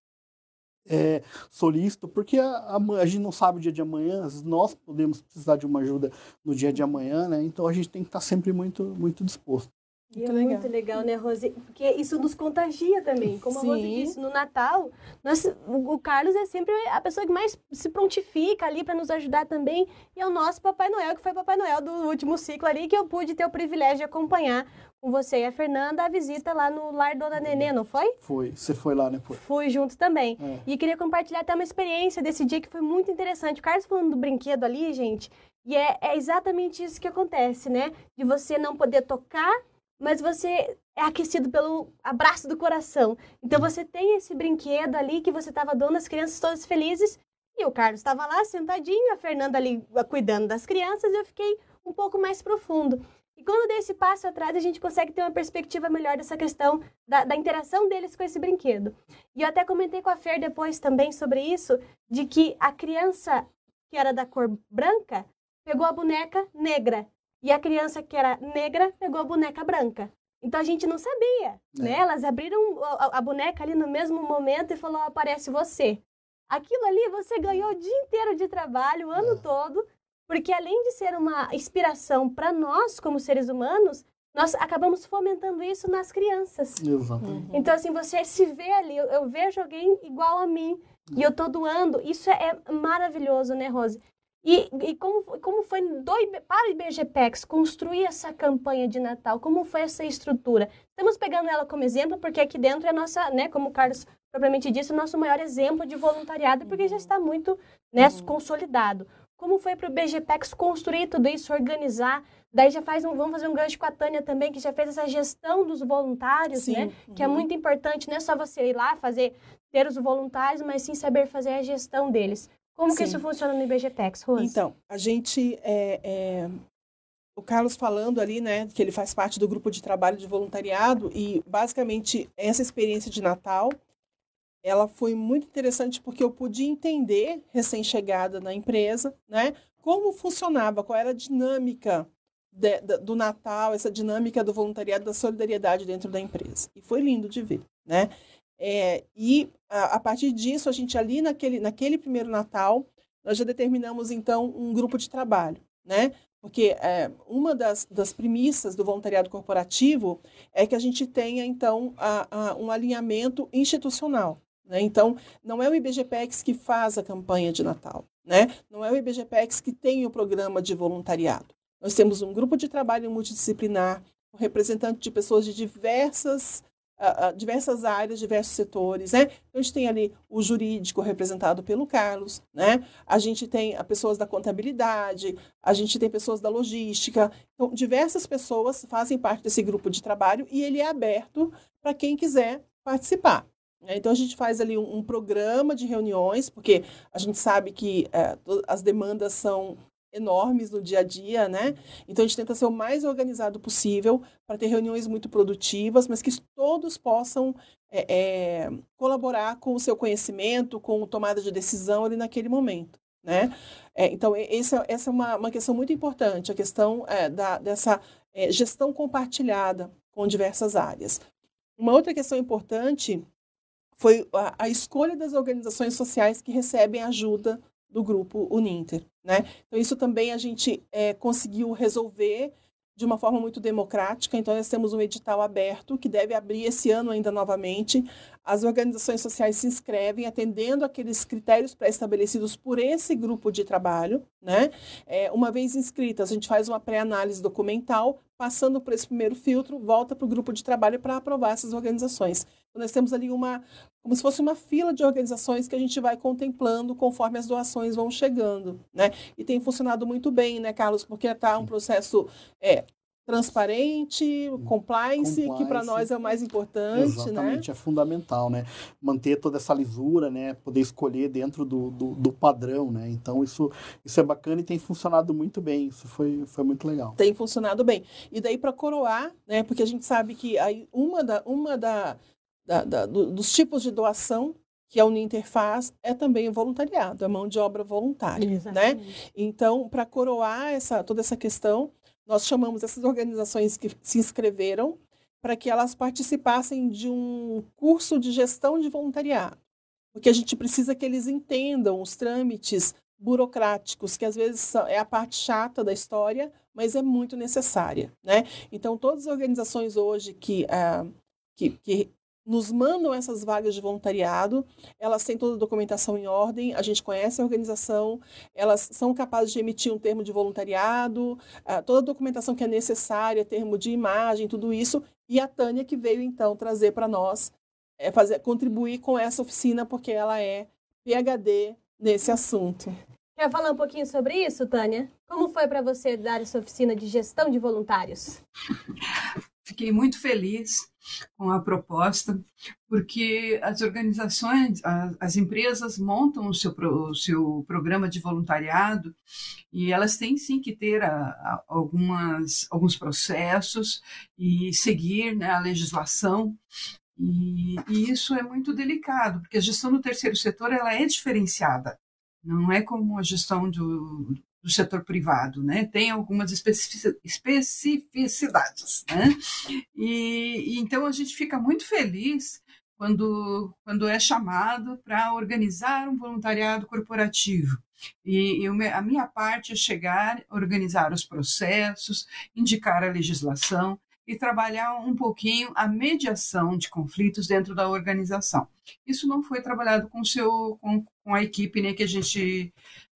é, solícito, porque a, a, a, gente não sabe o dia de amanhã, nós podemos precisar de uma ajuda no dia de amanhã, né? Então a gente tem que estar sempre muito, muito disposto. E é muito legal, né, Rose? Porque isso nos contagia também. Como Sim. a Rose disse, no Natal, nós, o Carlos é sempre a pessoa que mais se prontifica ali para nos ajudar também. E é o nosso Papai Noel, que foi Papai Noel do último ciclo ali, que eu pude ter o privilégio de acompanhar com você e a Fernanda a visita lá no Lar Dona Nenê, não foi? Foi. Você foi lá, né? Foi. Fui junto também. É. E queria compartilhar até uma experiência desse dia que foi muito interessante. O Carlos falando do brinquedo ali, gente, e é, é exatamente isso que acontece, né? De você não poder tocar mas você é aquecido pelo abraço do coração. Então você tem esse brinquedo ali que você estava dando as crianças todas felizes e o Carlos estava lá sentadinho, a Fernanda ali ah, cuidando das crianças e eu fiquei um pouco mais profundo. E quando dei esse passo atrás, a gente consegue ter uma perspectiva melhor dessa questão da, da, interação deles com esse brinquedo. E eu até comentei com a Fer depois também sobre isso, de que a criança que era da cor branca pegou a boneca negra. E a criança que era negra pegou a boneca branca. Então a gente não sabia, é. né? Elas abriram a, a, boneca ali no mesmo momento e falou: aparece você. Aquilo ali você ganhou o dia inteiro de trabalho, o ano é. todo, porque além de ser uma inspiração para nós como seres humanos, nós acabamos fomentando isso nas crianças. Exatamente. Uhum. Então assim, você se vê ali, eu, eu vejo alguém igual a mim e eu tô doando. Isso é, é maravilhoso, né, Rose? E, e como, como foi do, para o IBGPEX construir essa campanha de Natal? Como foi essa estrutura? Estamos pegando ela como exemplo porque aqui dentro é a nossa, né, como o Carlos propriamente disse, o nosso maior exemplo de voluntariado porque já está muito né, uhum. consolidado. Como foi para o IBGPEX construir tudo isso, organizar? Daí já faz um, vamos fazer um gancho com a Tânia também, que já fez essa gestão dos voluntários, sim. né? Que é uhum. muito importante, não é só você ir lá fazer, ter os voluntários, mas sim saber fazer a gestão deles. Como Sim. que isso funciona no IBGTEX, Rose? Então, a gente... É, é, o Carlos falando ali, né, que ele faz parte do grupo de trabalho de voluntariado e, basicamente, essa experiência de Natal, ela foi muito interessante porque eu pude entender, recém-chegada na empresa, né, como funcionava, qual era a dinâmica de, de, do Natal, essa dinâmica do voluntariado, da solidariedade dentro da empresa. E foi lindo de ver, né? É, e a, a, partir disso, a gente ali naquele, naquele primeiro Natal, nós já determinamos então um grupo de trabalho, né? Porque é, uma das, das premissas do voluntariado corporativo é que a gente tenha então a, a, um alinhamento institucional. Né? Então, não é o IBGPEX que faz a campanha de Natal, né? não é o IBGPEX que tem o programa de voluntariado. Nós temos um grupo de trabalho multidisciplinar, um representante de pessoas de diversas diversas áreas, diversos setores, né? Então, a gente tem ali o jurídico representado pelo Carlos, né? A gente tem as pessoas da contabilidade, a gente tem pessoas da logística. Então, diversas pessoas fazem parte desse grupo de trabalho e ele é aberto para quem quiser participar. Né? Então, a gente faz ali um, um, programa de reuniões, porque a gente sabe que é, as demandas são enormes no dia a dia, né? Então a gente tenta ser o mais organizado possível para ter reuniões muito produtivas, mas que todos possam é, é, colaborar com o seu conhecimento, com tomada de decisão ali naquele momento, né? É, então essa, essa é uma, uma questão muito importante, a questão é, da, dessa é, gestão compartilhada com diversas áreas. Uma outra questão importante foi a, a escolha das organizações sociais que recebem ajuda do grupo Uninter. Né? Então, isso também a gente é, conseguiu resolver de uma forma muito democrática. Então, nós temos um edital aberto que deve abrir esse ano ainda novamente. As organizações sociais se inscrevem atendendo aqueles critérios pré-estabelecidos por esse grupo de trabalho. Né? É, uma vez inscritas, a gente faz uma pré-análise documental, passando por esse primeiro filtro, volta para o grupo de trabalho para aprovar essas organizações. Nós temos ali uma, como se fosse uma fila de organizações que a gente vai contemplando conforme as doações vão chegando, né? E tem funcionado muito bem, né, Carlos? Porque está um processo é, transparente, compliance, compliance, que para nós é o mais importante, né? Exatamente, né? é fundamental, né? Manter toda essa lisura, né? Poder escolher dentro do, do, do, padrão, né? Então isso, isso é bacana e tem funcionado muito bem, isso foi, foi muito legal. Tem funcionado bem. E daí para coroar, né? Porque a gente sabe que aí uma da, uma da da, da, do, dos tipos de doação que a Uninter faz é também o voluntariado, a mão de obra voluntária, né? Exatamente. né? Então, para coroar essa, toda essa questão, nós chamamos essas organizações que se inscreveram para que elas participassem de um curso de gestão de voluntariado, porque a gente precisa que eles entendam os trâmites burocráticos, que às vezes é a parte chata da história, mas é muito necessária, né? Então, todas as organizações hoje que, uh, que, que nos mandam essas vagas de voluntariado, elas têm toda a documentação em ordem, a gente conhece a organização, elas são capazes de emitir um termo de voluntariado, uh, toda a documentação que é necessária, termo de imagem, tudo isso, e a Tânia que veio então trazer para nós, é, fazer, contribuir com essa oficina, porque ela é PhD nesse assunto. Quer falar um pouquinho sobre isso, Tânia? Como foi para você dar essa oficina de gestão de voluntários? Fiquei muito feliz com a proposta, porque as organizações, as, empresas montam o seu, o seu programa de voluntariado e elas têm sim que ter a, a, algumas, alguns processos e seguir né, a legislação. E, e isso é muito delicado, porque a gestão do terceiro setor ela é diferenciada. Não é como a gestão do, do setor privado, né? Tem algumas especificidades, né? E, e, então a gente fica muito feliz quando, quando é chamado para organizar um voluntariado corporativo. E, e, a minha parte é chegar, organizar os processos, indicar a legislação e trabalhar um pouquinho a mediação de conflitos dentro da organização. Isso não foi trabalhado com, seu, com, com a equipe né, que a gente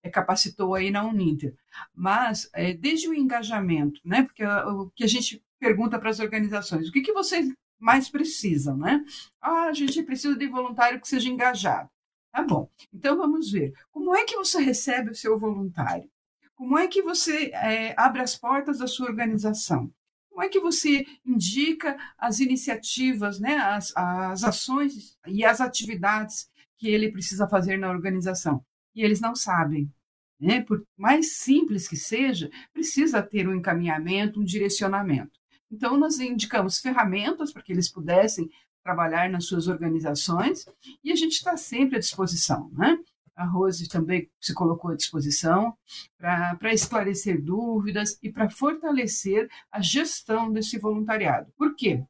capacitou aí na Uninter. Mas, é, desde o engajamento, né, porque o que a gente pergunta para as organizações, o que, que vocês mais precisam, né? Ah, a gente precisa de voluntário que seja engajado. Tá bom. Então vamos ver. Como é que você recebe o seu voluntário? Como é que você é, abre as portas da sua organização? Como é que você indica as iniciativas, né, as, as ações e as atividades que ele precisa fazer na organização? E eles não sabem. Né? Por mais simples que seja, precisa ter um encaminhamento, um direcionamento. Então, nós indicamos ferramentas para que eles pudessem trabalhar nas suas organizações e a gente está sempre à disposição. Né? A Rose também se colocou à disposição para esclarecer dúvidas e para fortalecer a gestão desse voluntariado. Por quê?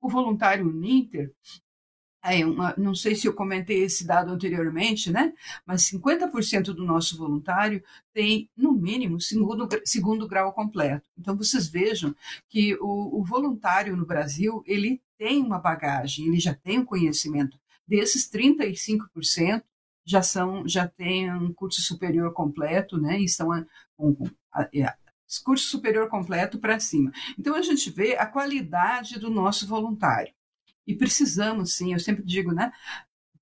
O voluntário Uninter, é uma, não sei se eu comentei esse dado anteriormente, né? Mas 50% do nosso voluntário tem, no mínimo, segundo, segundo grau completo. Então, vocês vejam que o, o voluntário no Brasil, ele tem uma bagagem, ele já tem um conhecimento desses 35% já são já têm um curso superior completo, né? E estão com, curso superior completo para cima. Então a gente vê a qualidade do nosso voluntário. E precisamos, sim, eu sempre digo, né?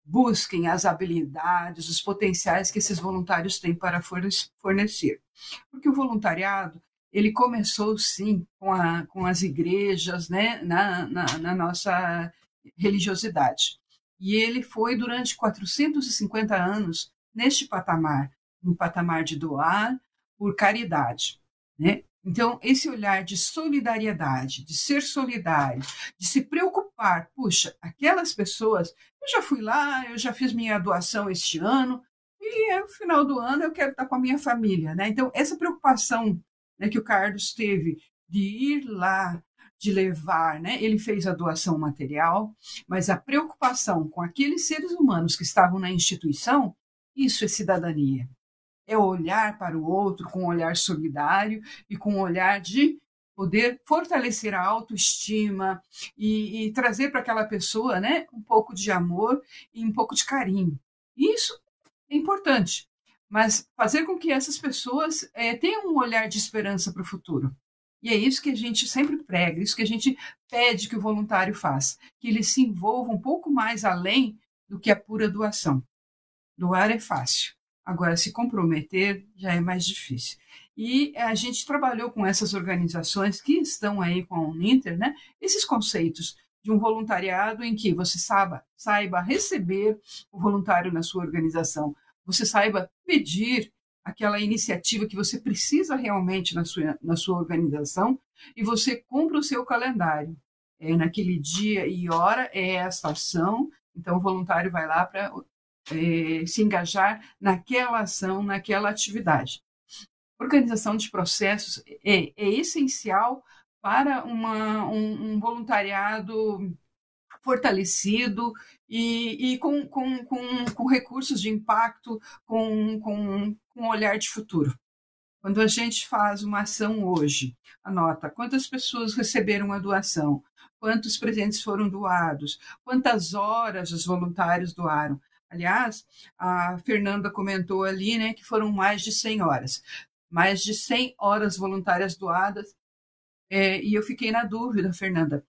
Busquem as habilidades, os potenciais que esses voluntários têm para fornecer. Porque o voluntariado, ele começou, sim, com, a, com as igrejas, né? na, na, na nossa religiosidade. E ele foi durante 450 anos neste patamar, no patamar de doar por caridade. Né? Então, esse olhar de solidariedade, de ser solidário, de se preocupar, puxa, aquelas pessoas, eu já fui lá, eu já fiz minha doação este ano, e no final do ano eu quero estar com a minha família. Né? Então, essa preocupação né, que o Carlos teve de ir lá, de levar, né? Ele fez a doação material, mas a preocupação com aqueles seres humanos que estavam na instituição, isso é cidadania. É olhar para o outro com um olhar solidário e com um olhar de poder fortalecer a autoestima e, e trazer para aquela pessoa, né, um pouco de amor e um pouco de carinho. Isso é importante, mas fazer com que essas pessoas é, tenham um olhar de esperança para o futuro. E é isso que a gente sempre prega, isso que a gente pede que o voluntário faça, que ele se envolva um pouco mais além do que a pura doação. Doar é fácil, agora se comprometer já é mais difícil. E a gente trabalhou com essas organizações que estão aí com a Uninter, né? Esses conceitos de um voluntariado em que você saiba, saiba receber o voluntário na sua organização, você saiba pedir aquela iniciativa que você precisa realmente na sua, na sua organização e você cumpre o seu calendário. É naquele dia e hora é essa ação, então o voluntário vai lá para é, se engajar naquela ação, naquela atividade. Organização de processos é, é essencial para uma, um, um voluntariado fortalecido e, e com, com, com, com, recursos de impacto, com, com, com olhar de futuro. Quando a gente faz uma ação hoje, anota quantas pessoas receberam a doação, quantos presentes foram doados, quantas horas os voluntários doaram. Aliás, a Fernanda comentou ali né, que foram mais de 100 horas. Mais de 100 horas voluntárias doadas. É, e eu fiquei na dúvida, Fernanda.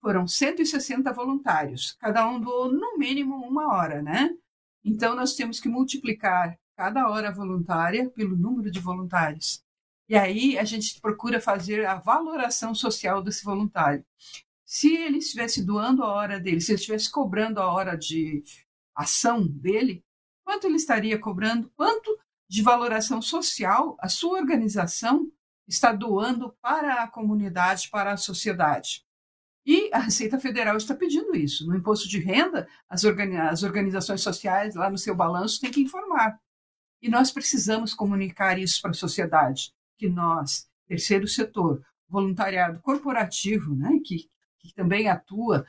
Foram 160 voluntários, cada um doou no mínimo uma hora, né? Então, nós temos que multiplicar cada hora voluntária pelo número de voluntários. E aí a gente procura fazer a valoração social desse voluntário. Se ele estivesse doando a hora dele, se ele estivesse cobrando a hora de ação dele, quanto ele estaria cobrando? Quanto de valoração social a sua organização está doando para a comunidade, para a sociedade? E a Receita Federal está pedindo isso. No imposto de renda, as, organizações sociais, lá no seu balanço, têm que informar. E nós precisamos comunicar isso para a sociedade, que nós, terceiro setor, voluntariado corporativo, né, que, que também atua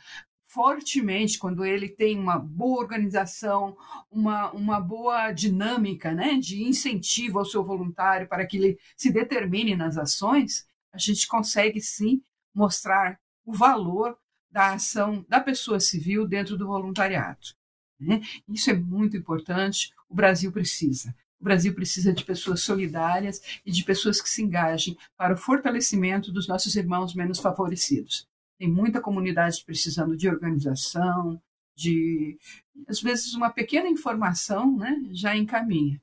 fortemente quando ele tem uma boa organização, uma, uma boa dinâmica né, de incentivo ao seu voluntário para que ele se determine nas ações, a gente consegue sim mostrar o valor da ação da pessoa civil dentro do voluntariado. Né? Isso é muito importante, o Brasil precisa. O Brasil precisa de pessoas solidárias e de pessoas que se engajem para o fortalecimento dos nossos irmãos menos favorecidos. Tem muita comunidade precisando de organização, de às vezes uma pequena informação, né, já encaminha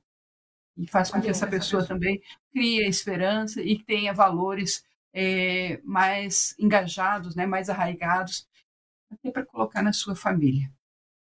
e faz com que essa pessoa também crie esperança e tenha valores é, mais engajados, né, mais arraigados, até para colocar na sua família.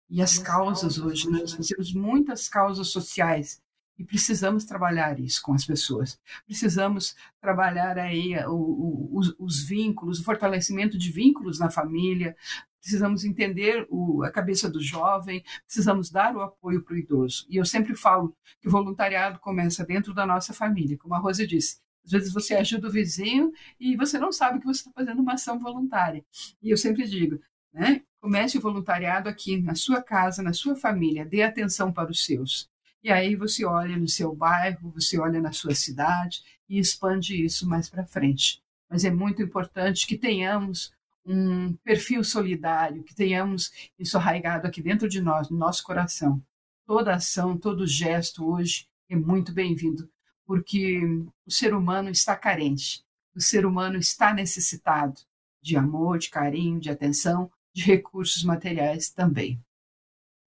E as, causas, hoje, né? nós temos muitas causas sociais e precisamos trabalhar isso com as pessoas. Precisamos trabalhar aí o, o, os, os, vínculos, o fortalecimento de vínculos na família. Precisamos entender o, a cabeça do jovem, precisamos dar o apoio para o idoso. E eu sempre falo que o voluntariado começa dentro da nossa família, como a Rose disse. Às vezes você ajuda o vizinho e você não sabe que você está fazendo uma ação voluntária. E eu sempre digo, né? Comece o voluntariado aqui na sua casa, na sua família, dê atenção para os seus. E aí você olha no seu bairro, você olha na sua cidade e expande isso mais para frente. Mas é muito importante que tenhamos um perfil solidário, que tenhamos isso arraigado aqui dentro de nós, no nosso coração. Toda ação, todo gesto hoje é muito bem-vindo, porque o ser humano está carente, o ser humano está necessitado de amor, de carinho, de atenção, de recursos materiais também.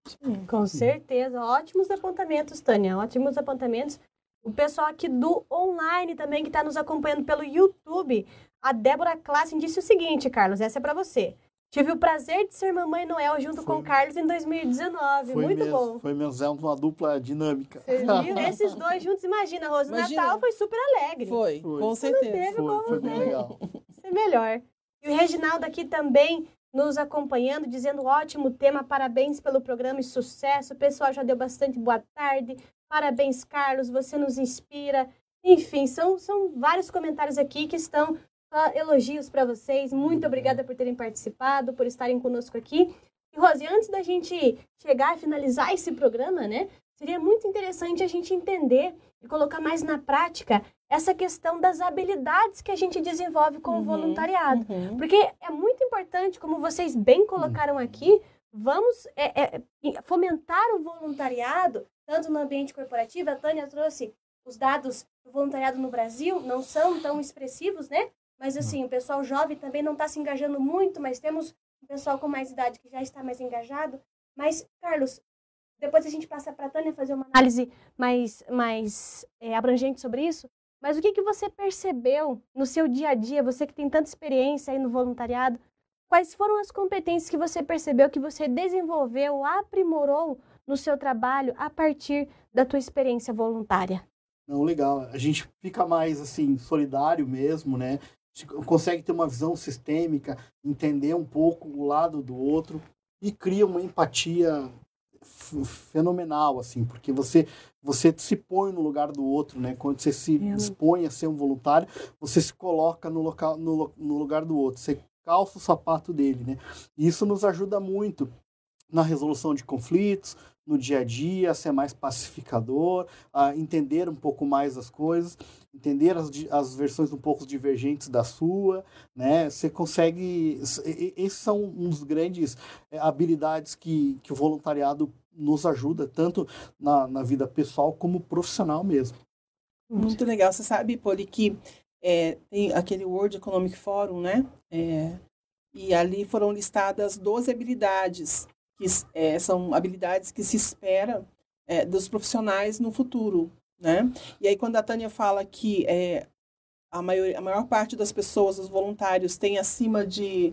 Sim, com certeza. Ótimos apontamentos, Tânia. Ótimos apontamentos. O pessoal aqui do online também que está nos acompanhando pelo YouTube. A Débora Klassen disse o seguinte, Carlos, essa é para você. Tive o prazer de ser mamãe Noel junto foi. com o Carlos em 2019. Foi Muito mesmo, bom. Foi mesmo, é uma dupla dinâmica. Você viu? Esses dois juntos, imagina, Rosa. Imagina. Natal foi super alegre. Foi, foi. com certeza. Teve foi, como, foi bem legal. Isso é melhor. E o Reginaldo aqui também nos acompanhando, dizendo ótimo tema, parabéns pelo programa e sucesso. O pessoal já deu bastante boa tarde. Parabéns, Carlos, você nos inspira. Enfim, são, são vários comentários aqui que estão uh, elogios para vocês. Muito obrigada por terem participado, por estarem conosco aqui. E, Rose, antes da gente chegar a finalizar esse programa, né? Seria muito interessante a gente entender e colocar mais na prática essa questão das habilidades que a gente desenvolve com uhum, o voluntariado. Uhum. Porque é muito importante, como vocês bem colocaram aqui, vamos é, é, fomentar o voluntariado, tanto no ambiente corporativo. A Tânia trouxe os dados do voluntariado no Brasil, não são tão expressivos, né? Mas assim, o pessoal jovem também não está se engajando muito, mas temos o pessoal com mais idade que já está mais engajado. Mas, Carlos, depois a gente passa para a Tânia fazer uma análise mais, mais é, abrangente sobre isso. Mas o que, que você percebeu no seu dia a dia, você que tem tanta experiência aí no voluntariado, quais foram as competências que você percebeu que você desenvolveu, aprimorou no seu trabalho a partir da tua experiência voluntária? Não, legal. A gente fica mais assim solidário mesmo, né? consegue ter uma visão sistêmica, entender um pouco o lado do outro e cria uma empatia fenomenal, assim, porque você você se põe no lugar do outro, né? Quando você se é. dispõe a ser um voluntário, você se coloca no, local, no, no lugar do outro, você calça o sapato dele, né? E isso nos ajuda muito na resolução de conflitos, no dia a dia, ser mais pacificador, a entender um pouco mais as coisas, entender as, as versões um pouco divergentes da sua, né? Você consegue... Esses são dos grandes é, habilidades que, que o voluntariado nos ajuda, tanto na, na vida pessoal como profissional mesmo. Muito legal. Você sabe, Poli, que é, tem aquele World Economic Forum, né? É, e ali foram listadas 12 habilidades que é, são habilidades que se espera é, dos profissionais no futuro, né? E aí quando a Tânia fala que é, a, maior, a maior parte das pessoas, os voluntários, tem acima de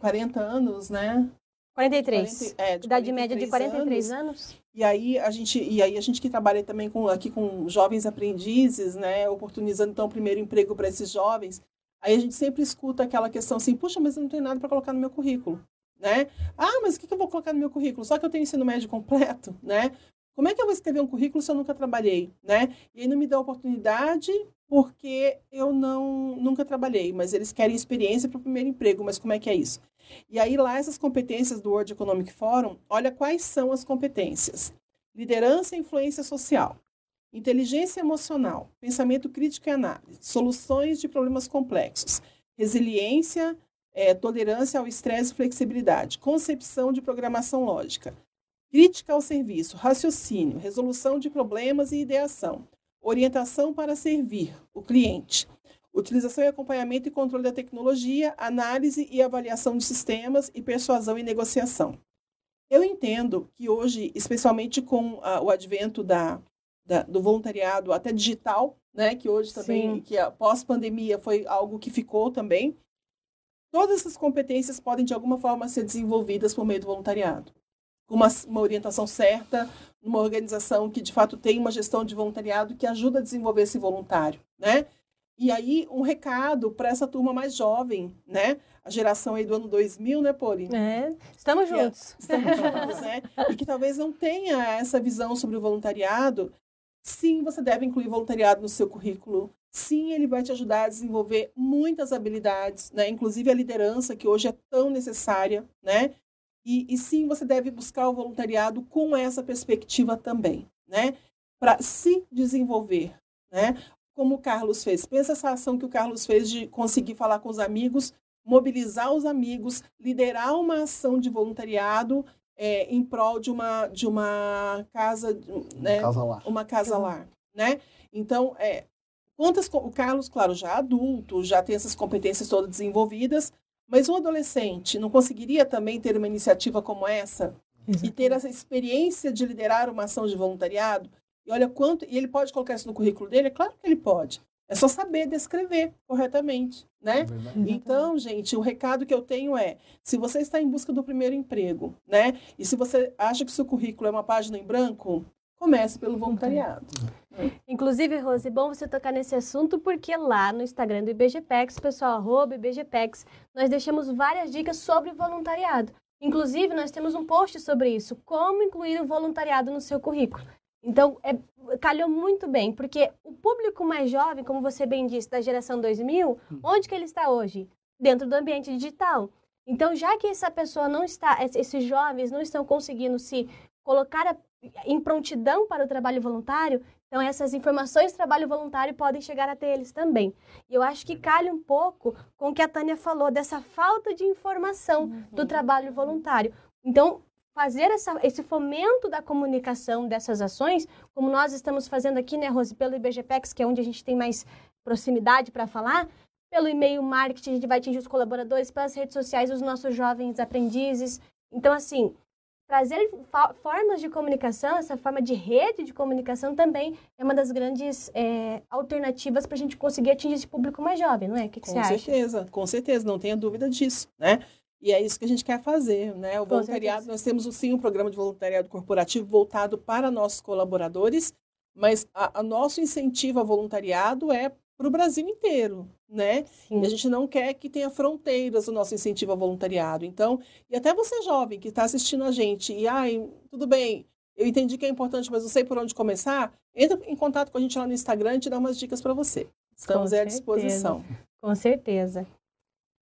40 anos, né? 43. 40, é, de Idade 43 média de 43 anos. anos. E aí a gente e aí a gente que trabalha também com aqui com jovens aprendizes, né, oportunizando então o primeiro emprego para esses jovens. Aí a gente sempre escuta aquela questão assim, puxa, mas eu não tenho nada para colocar no meu currículo né? Ah, mas o que eu vou colocar no meu currículo? Só que eu tenho ensino médio completo, né? Como é que eu vou escrever um currículo se eu nunca trabalhei, né? E aí não me dá oportunidade porque eu não nunca trabalhei, mas eles querem experiência para o primeiro emprego, mas como é que é isso? E aí lá essas competências do World Economic Forum, olha quais são as competências: liderança e influência social, inteligência emocional, pensamento crítico e análise, soluções de problemas complexos, resiliência, é, tolerância ao estresse e flexibilidade, concepção de programação lógica, crítica ao serviço, raciocínio, resolução de problemas e ideação, orientação para servir o cliente, utilização e acompanhamento e controle da tecnologia, análise e avaliação de sistemas e persuasão e negociação. Eu entendo que hoje, especialmente com a, o advento da, da, do voluntariado até digital, né, que hoje também, Sim. que após pandemia foi algo que ficou também, Todas essas competências podem, de alguma forma, ser desenvolvidas por meio do voluntariado. Com uma, uma orientação certa, uma organização que, de fato, tem uma gestão de voluntariado que ajuda a desenvolver esse voluntário, né? E aí, um recado para essa turma mais jovem, né? A geração aí do ano 2000, né, Poli? É, estamos é, juntos. É, estamos juntos, né? E que talvez não tenha essa visão sobre o voluntariado. Sim, você deve incluir voluntariado no seu currículo sim, ele vai te ajudar a desenvolver muitas habilidades, né? Inclusive a liderança, que hoje é tão necessária, né? E, e sim, você deve buscar o voluntariado com essa perspectiva também, né? Para se desenvolver, né? Como o Carlos fez. Pensa essa ação que o Carlos fez de conseguir falar com os amigos mobilizar os amigos, liderar uma ação de voluntariado é, em prol de uma, de uma casa, né? Casa lá. Uma casa lá, né? Então, é, quantas, o Carlos, claro, já adulto, já tem essas competências todas desenvolvidas, mas um adolescente não conseguiria também ter uma iniciativa como essa Exatamente. e ter essa experiência de liderar uma ação de voluntariado? E olha quanto. E ele pode colocar isso no currículo dele? É claro que ele pode. É só saber descrever corretamente, né? É então, gente, o recado que eu tenho é: se você está em busca do primeiro emprego, né? E se você acha que o seu currículo é uma página em branco, comece pelo voluntariado. Inclusive, Rose, é bom você tocar nesse assunto, porque lá no Instagram do IBGPEX, pessoal, arroba IBGPEX, nós deixamos várias dicas sobre voluntariado. Inclusive, nós temos um post sobre isso, como incluir o voluntariado no seu currículo. Então, é, calhou muito bem, porque o público mais jovem, como você bem disse, da geração 2000, hum. onde que ele está hoje? Dentro do ambiente digital. Então, já que essa pessoa não está, esses jovens não estão conseguindo se colocar em prontidão para o trabalho voluntário, então essas informações do trabalho voluntário podem chegar até eles também. E eu acho que calha um pouco com o que a Tânia falou, dessa falta de informação uhum. do trabalho voluntário. Então, fazer essa, esse fomento da comunicação dessas ações, como nós estamos fazendo aqui, né, Rose, pelo IBGPEX, que é onde a gente tem mais proximidade para falar, pelo e-mail marketing, a gente vai atingir os colaboradores, pelas redes sociais, os nossos jovens aprendizes. Então, assim, trazer formas de comunicação, essa forma de rede de comunicação também é uma das grandes é, alternativas para a gente conseguir atingir esse público mais jovem, não é? O que, que você acha? Com certeza, com certeza, não tenha dúvida disso, né? E é isso que a gente quer fazer, né? O com voluntariado, certeza. nós temos sim um programa de voluntariado corporativo voltado para nossos colaboradores, mas a, a nosso incentivo ao voluntariado é para o Brasil inteiro, né? Sim. E a gente não quer que tenha fronteiras o nosso incentivo ao voluntariado. Então, e até você jovem que está assistindo a gente, e ai, tudo bem, eu entendi que é importante, mas não sei por onde começar, entra em contato com a gente lá no Instagram e te dá umas dicas para você. Estamos à disposição. Com certeza.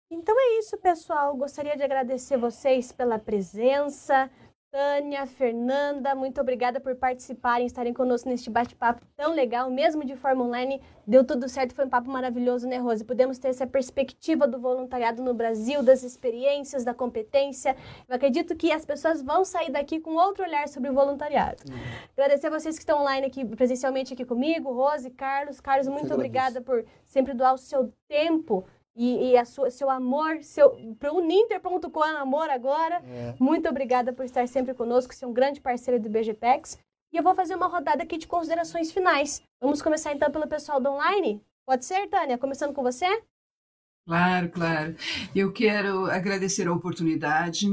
Então é isso, pessoal. Gostaria de agradecer vocês pela presença. Tânia, Fernanda, muito obrigada por participarem, estarem conosco neste bate-papo tão legal, mesmo de forma online. Deu tudo certo, foi um papo maravilhoso, né, Rose? Podemos ter essa perspectiva do voluntariado no Brasil, das experiências, da competência. Eu acredito que as pessoas vão sair daqui com outro olhar sobre o voluntariado. Uhum. Agradecer a vocês que estão online aqui, presencialmente aqui comigo, Rose, Carlos. Carlos, muito obrigada por sempre doar o seu tempo e, e a sua, seu amor, seu, para o Ninter.com amor agora. É. Muito obrigada por estar sempre conosco, ser um grande parceiro do BGPEX. E eu vou fazer uma rodada aqui de considerações finais. Vamos começar então pelo pessoal do online? Pode ser, Tânia? Começando com você? Claro, claro. Eu quero agradecer a oportunidade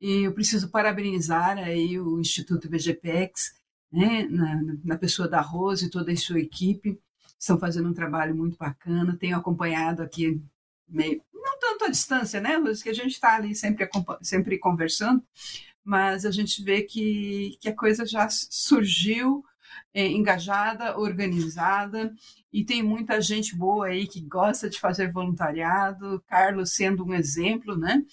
e eu preciso parabenizar aí o Instituto BGPEX, né, na, na pessoa da Rose e toda a sua equipe, estão fazendo um trabalho muito bacana. Tenho acompanhado aqui, meio, não tanto à distância, né, Luz, que a gente está ali sempre, sempre conversando, mas a gente vê que, que a coisa já surgiu é, engajada, organizada, e tem muita gente boa aí que gosta de fazer voluntariado, Carlos sendo um exemplo, né?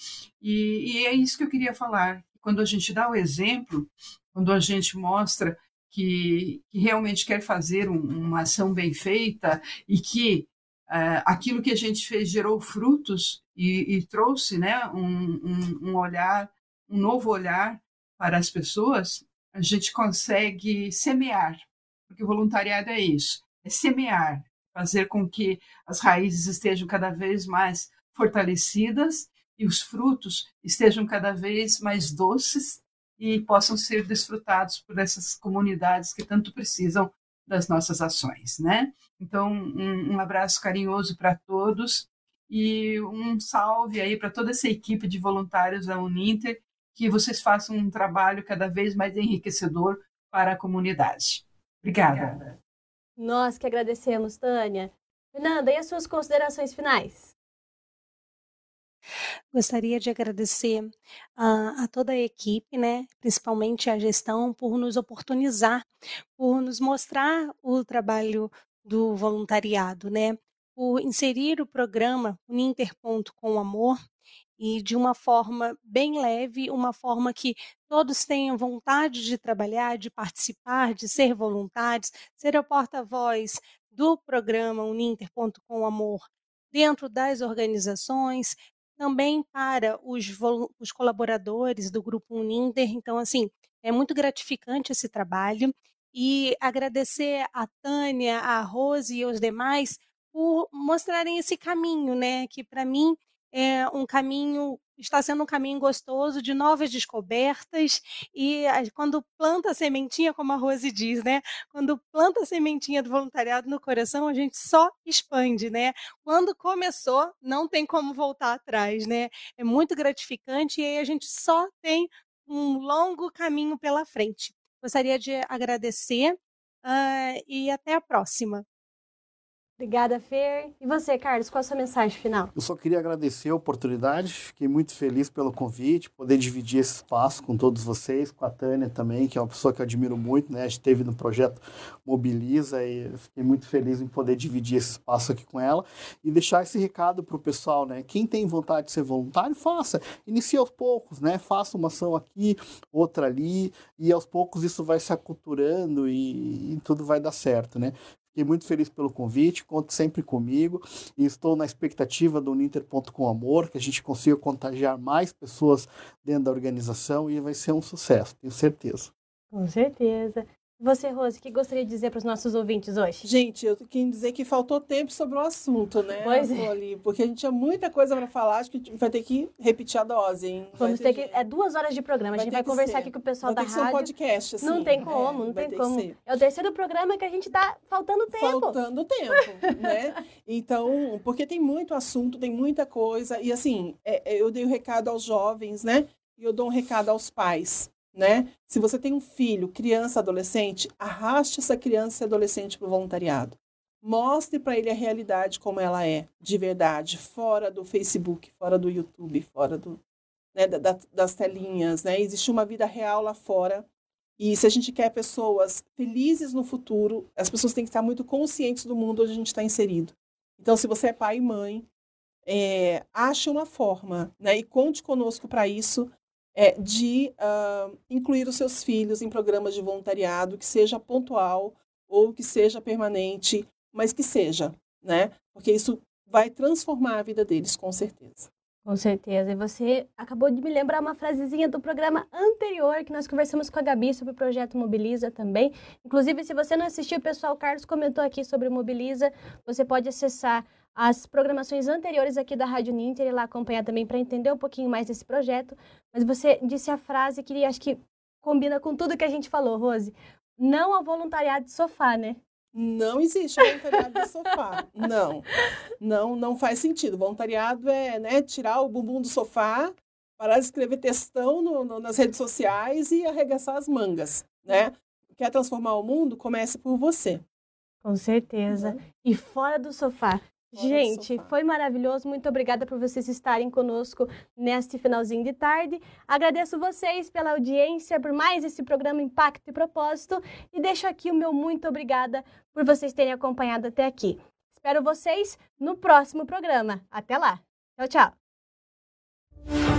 E, e é isso que eu queria falar. Quando a gente dá o exemplo, quando a gente mostra que, que realmente quer fazer um, uma ação bem feita e que uh, aquilo que a gente fez gerou frutos e, e trouxe né, um, um, um olhar, um novo olhar para as pessoas, a gente consegue semear, porque o voluntariado é isso, é semear, fazer com que as raízes estejam cada vez mais fortalecidas e os frutos estejam cada vez mais doces e possam ser desfrutados por essas comunidades que tanto precisam das nossas ações, né? Então, um, um abraço carinhoso para todos e um salve aí para toda essa equipe de voluntários da Uninter, que vocês façam um trabalho cada vez mais enriquecedor para a comunidade. Obrigada. Obrigada. Nós que agradecemos, Tânia. Fernanda, e as suas considerações finais? Gostaria de agradecer a, toda a equipe, né, principalmente a gestão, por nos oportunizar, por nos mostrar o trabalho do voluntariado, né, por inserir o programa Uninterponto com Amor e de uma forma bem leve, uma forma que todos tenham vontade de trabalhar, de participar, de ser voluntários, ser o porta-voz do programa Uninter.com Amor dentro das organizações, também para os, os colaboradores do Grupo Uninter. Então, assim, é muito gratificante esse trabalho e agradecer a Tânia, a Rose e os demais por mostrarem esse caminho, né? Que para mim é um caminho está sendo um caminho gostoso de novas descobertas e quando planta a sementinha, como a Rose diz, né? Quando planta a sementinha do voluntariado no coração, a gente só expande, né? Quando começou, não tem como voltar atrás, né? É muito gratificante e aí a gente só tem um longo caminho pela frente. Gostaria de agradecer uh, e até a próxima. Obrigada, Fer. E você, Carlos, qual a sua mensagem final? Eu só queria agradecer a oportunidade, fiquei muito feliz pelo convite, poder dividir esse espaço com todos vocês, com a Tânia também, que é uma pessoa que eu admiro muito, né? Esteve no projeto Mobiliza e fiquei muito feliz em poder dividir esse espaço aqui com ela e deixar esse recado para o pessoal, né? Quem tem vontade de ser voluntário, faça. Inicie aos poucos, né? Faça uma ação aqui, outra ali, e aos poucos isso vai se aculturando e, e tudo vai dar certo, né? Fiquei muito feliz pelo convite, conte sempre comigo e estou na expectativa do Uninter.com Amor, que a gente consiga contagiar mais pessoas dentro da organização e vai ser um sucesso, tenho certeza. Com certeza. Você, Rose, o que gostaria de dizer para os nossos ouvintes hoje? Gente, eu queria dizer que faltou tempo sobre o assunto, né? Pois é. Ali, porque a gente tinha muita coisa para falar, acho que vai ter que repetir a dose, hein? Vamos ter, ter que. É duas horas de programa. a gente vai conversar aqui com o pessoal vai da rádio. Ser um podcast, assim. Não tem como, é, não tem como. É o terceiro programa que a gente tá faltando tempo. Faltando tempo, né? Então, porque tem muito assunto, tem muita coisa. E assim, é, é eu dei o um recado aos jovens, né? E eu dou um recado aos pais né? Se você tem um filho, criança, adolescente, arraste essa criança e adolescente para o voluntariado. Mostre para ele a realidade como ela é, de verdade, fora do Facebook, fora do YouTube, fora do, né, da, das telinhas, né? Existe uma vida real lá fora. E se a gente quer pessoas felizes no futuro, as pessoas têm que estar muito conscientes do mundo onde a gente está inserido. Então, se você é pai e mãe, é, ache uma forma, né? E conte conosco para isso é, de uh, incluir os seus filhos em programas de voluntariado, que seja pontual ou que seja permanente, mas que seja, né? Porque isso vai transformar a vida deles, com certeza. Com certeza. E você acabou de me lembrar uma frasezinha do programa anterior que nós conversamos com a Gabi sobre o projeto Mobiliza também. Inclusive, se você não assistiu, o pessoal, Carlos comentou aqui sobre o Mobiliza. Você pode acessar as programações anteriores aqui da Rádio Ninter e lá acompanhar também para entender um pouquinho mais desse projeto. Mas você disse a frase que acho que combina com tudo que a gente falou, Rose. Não ao voluntariado de sofá, né? Não existe voluntariado de sofá. Não. Não, não faz sentido. Voluntariado é né, tirar o bumbum do sofá, parar de escrever textão no, no, nas redes sociais e arregaçar as mangas, né? Quer transformar o mundo? Comece por você. Com certeza. Uhum. E fora do sofá. Gente, foi maravilhoso. Muito obrigada por vocês estarem conosco neste finalzinho de tarde. Agradeço vocês pela audiência, por mais esse programa Impacto e Propósito. E deixo aqui o meu muito obrigada por vocês terem acompanhado até aqui. Espero vocês no próximo programa. Até lá. Tchau, tchau.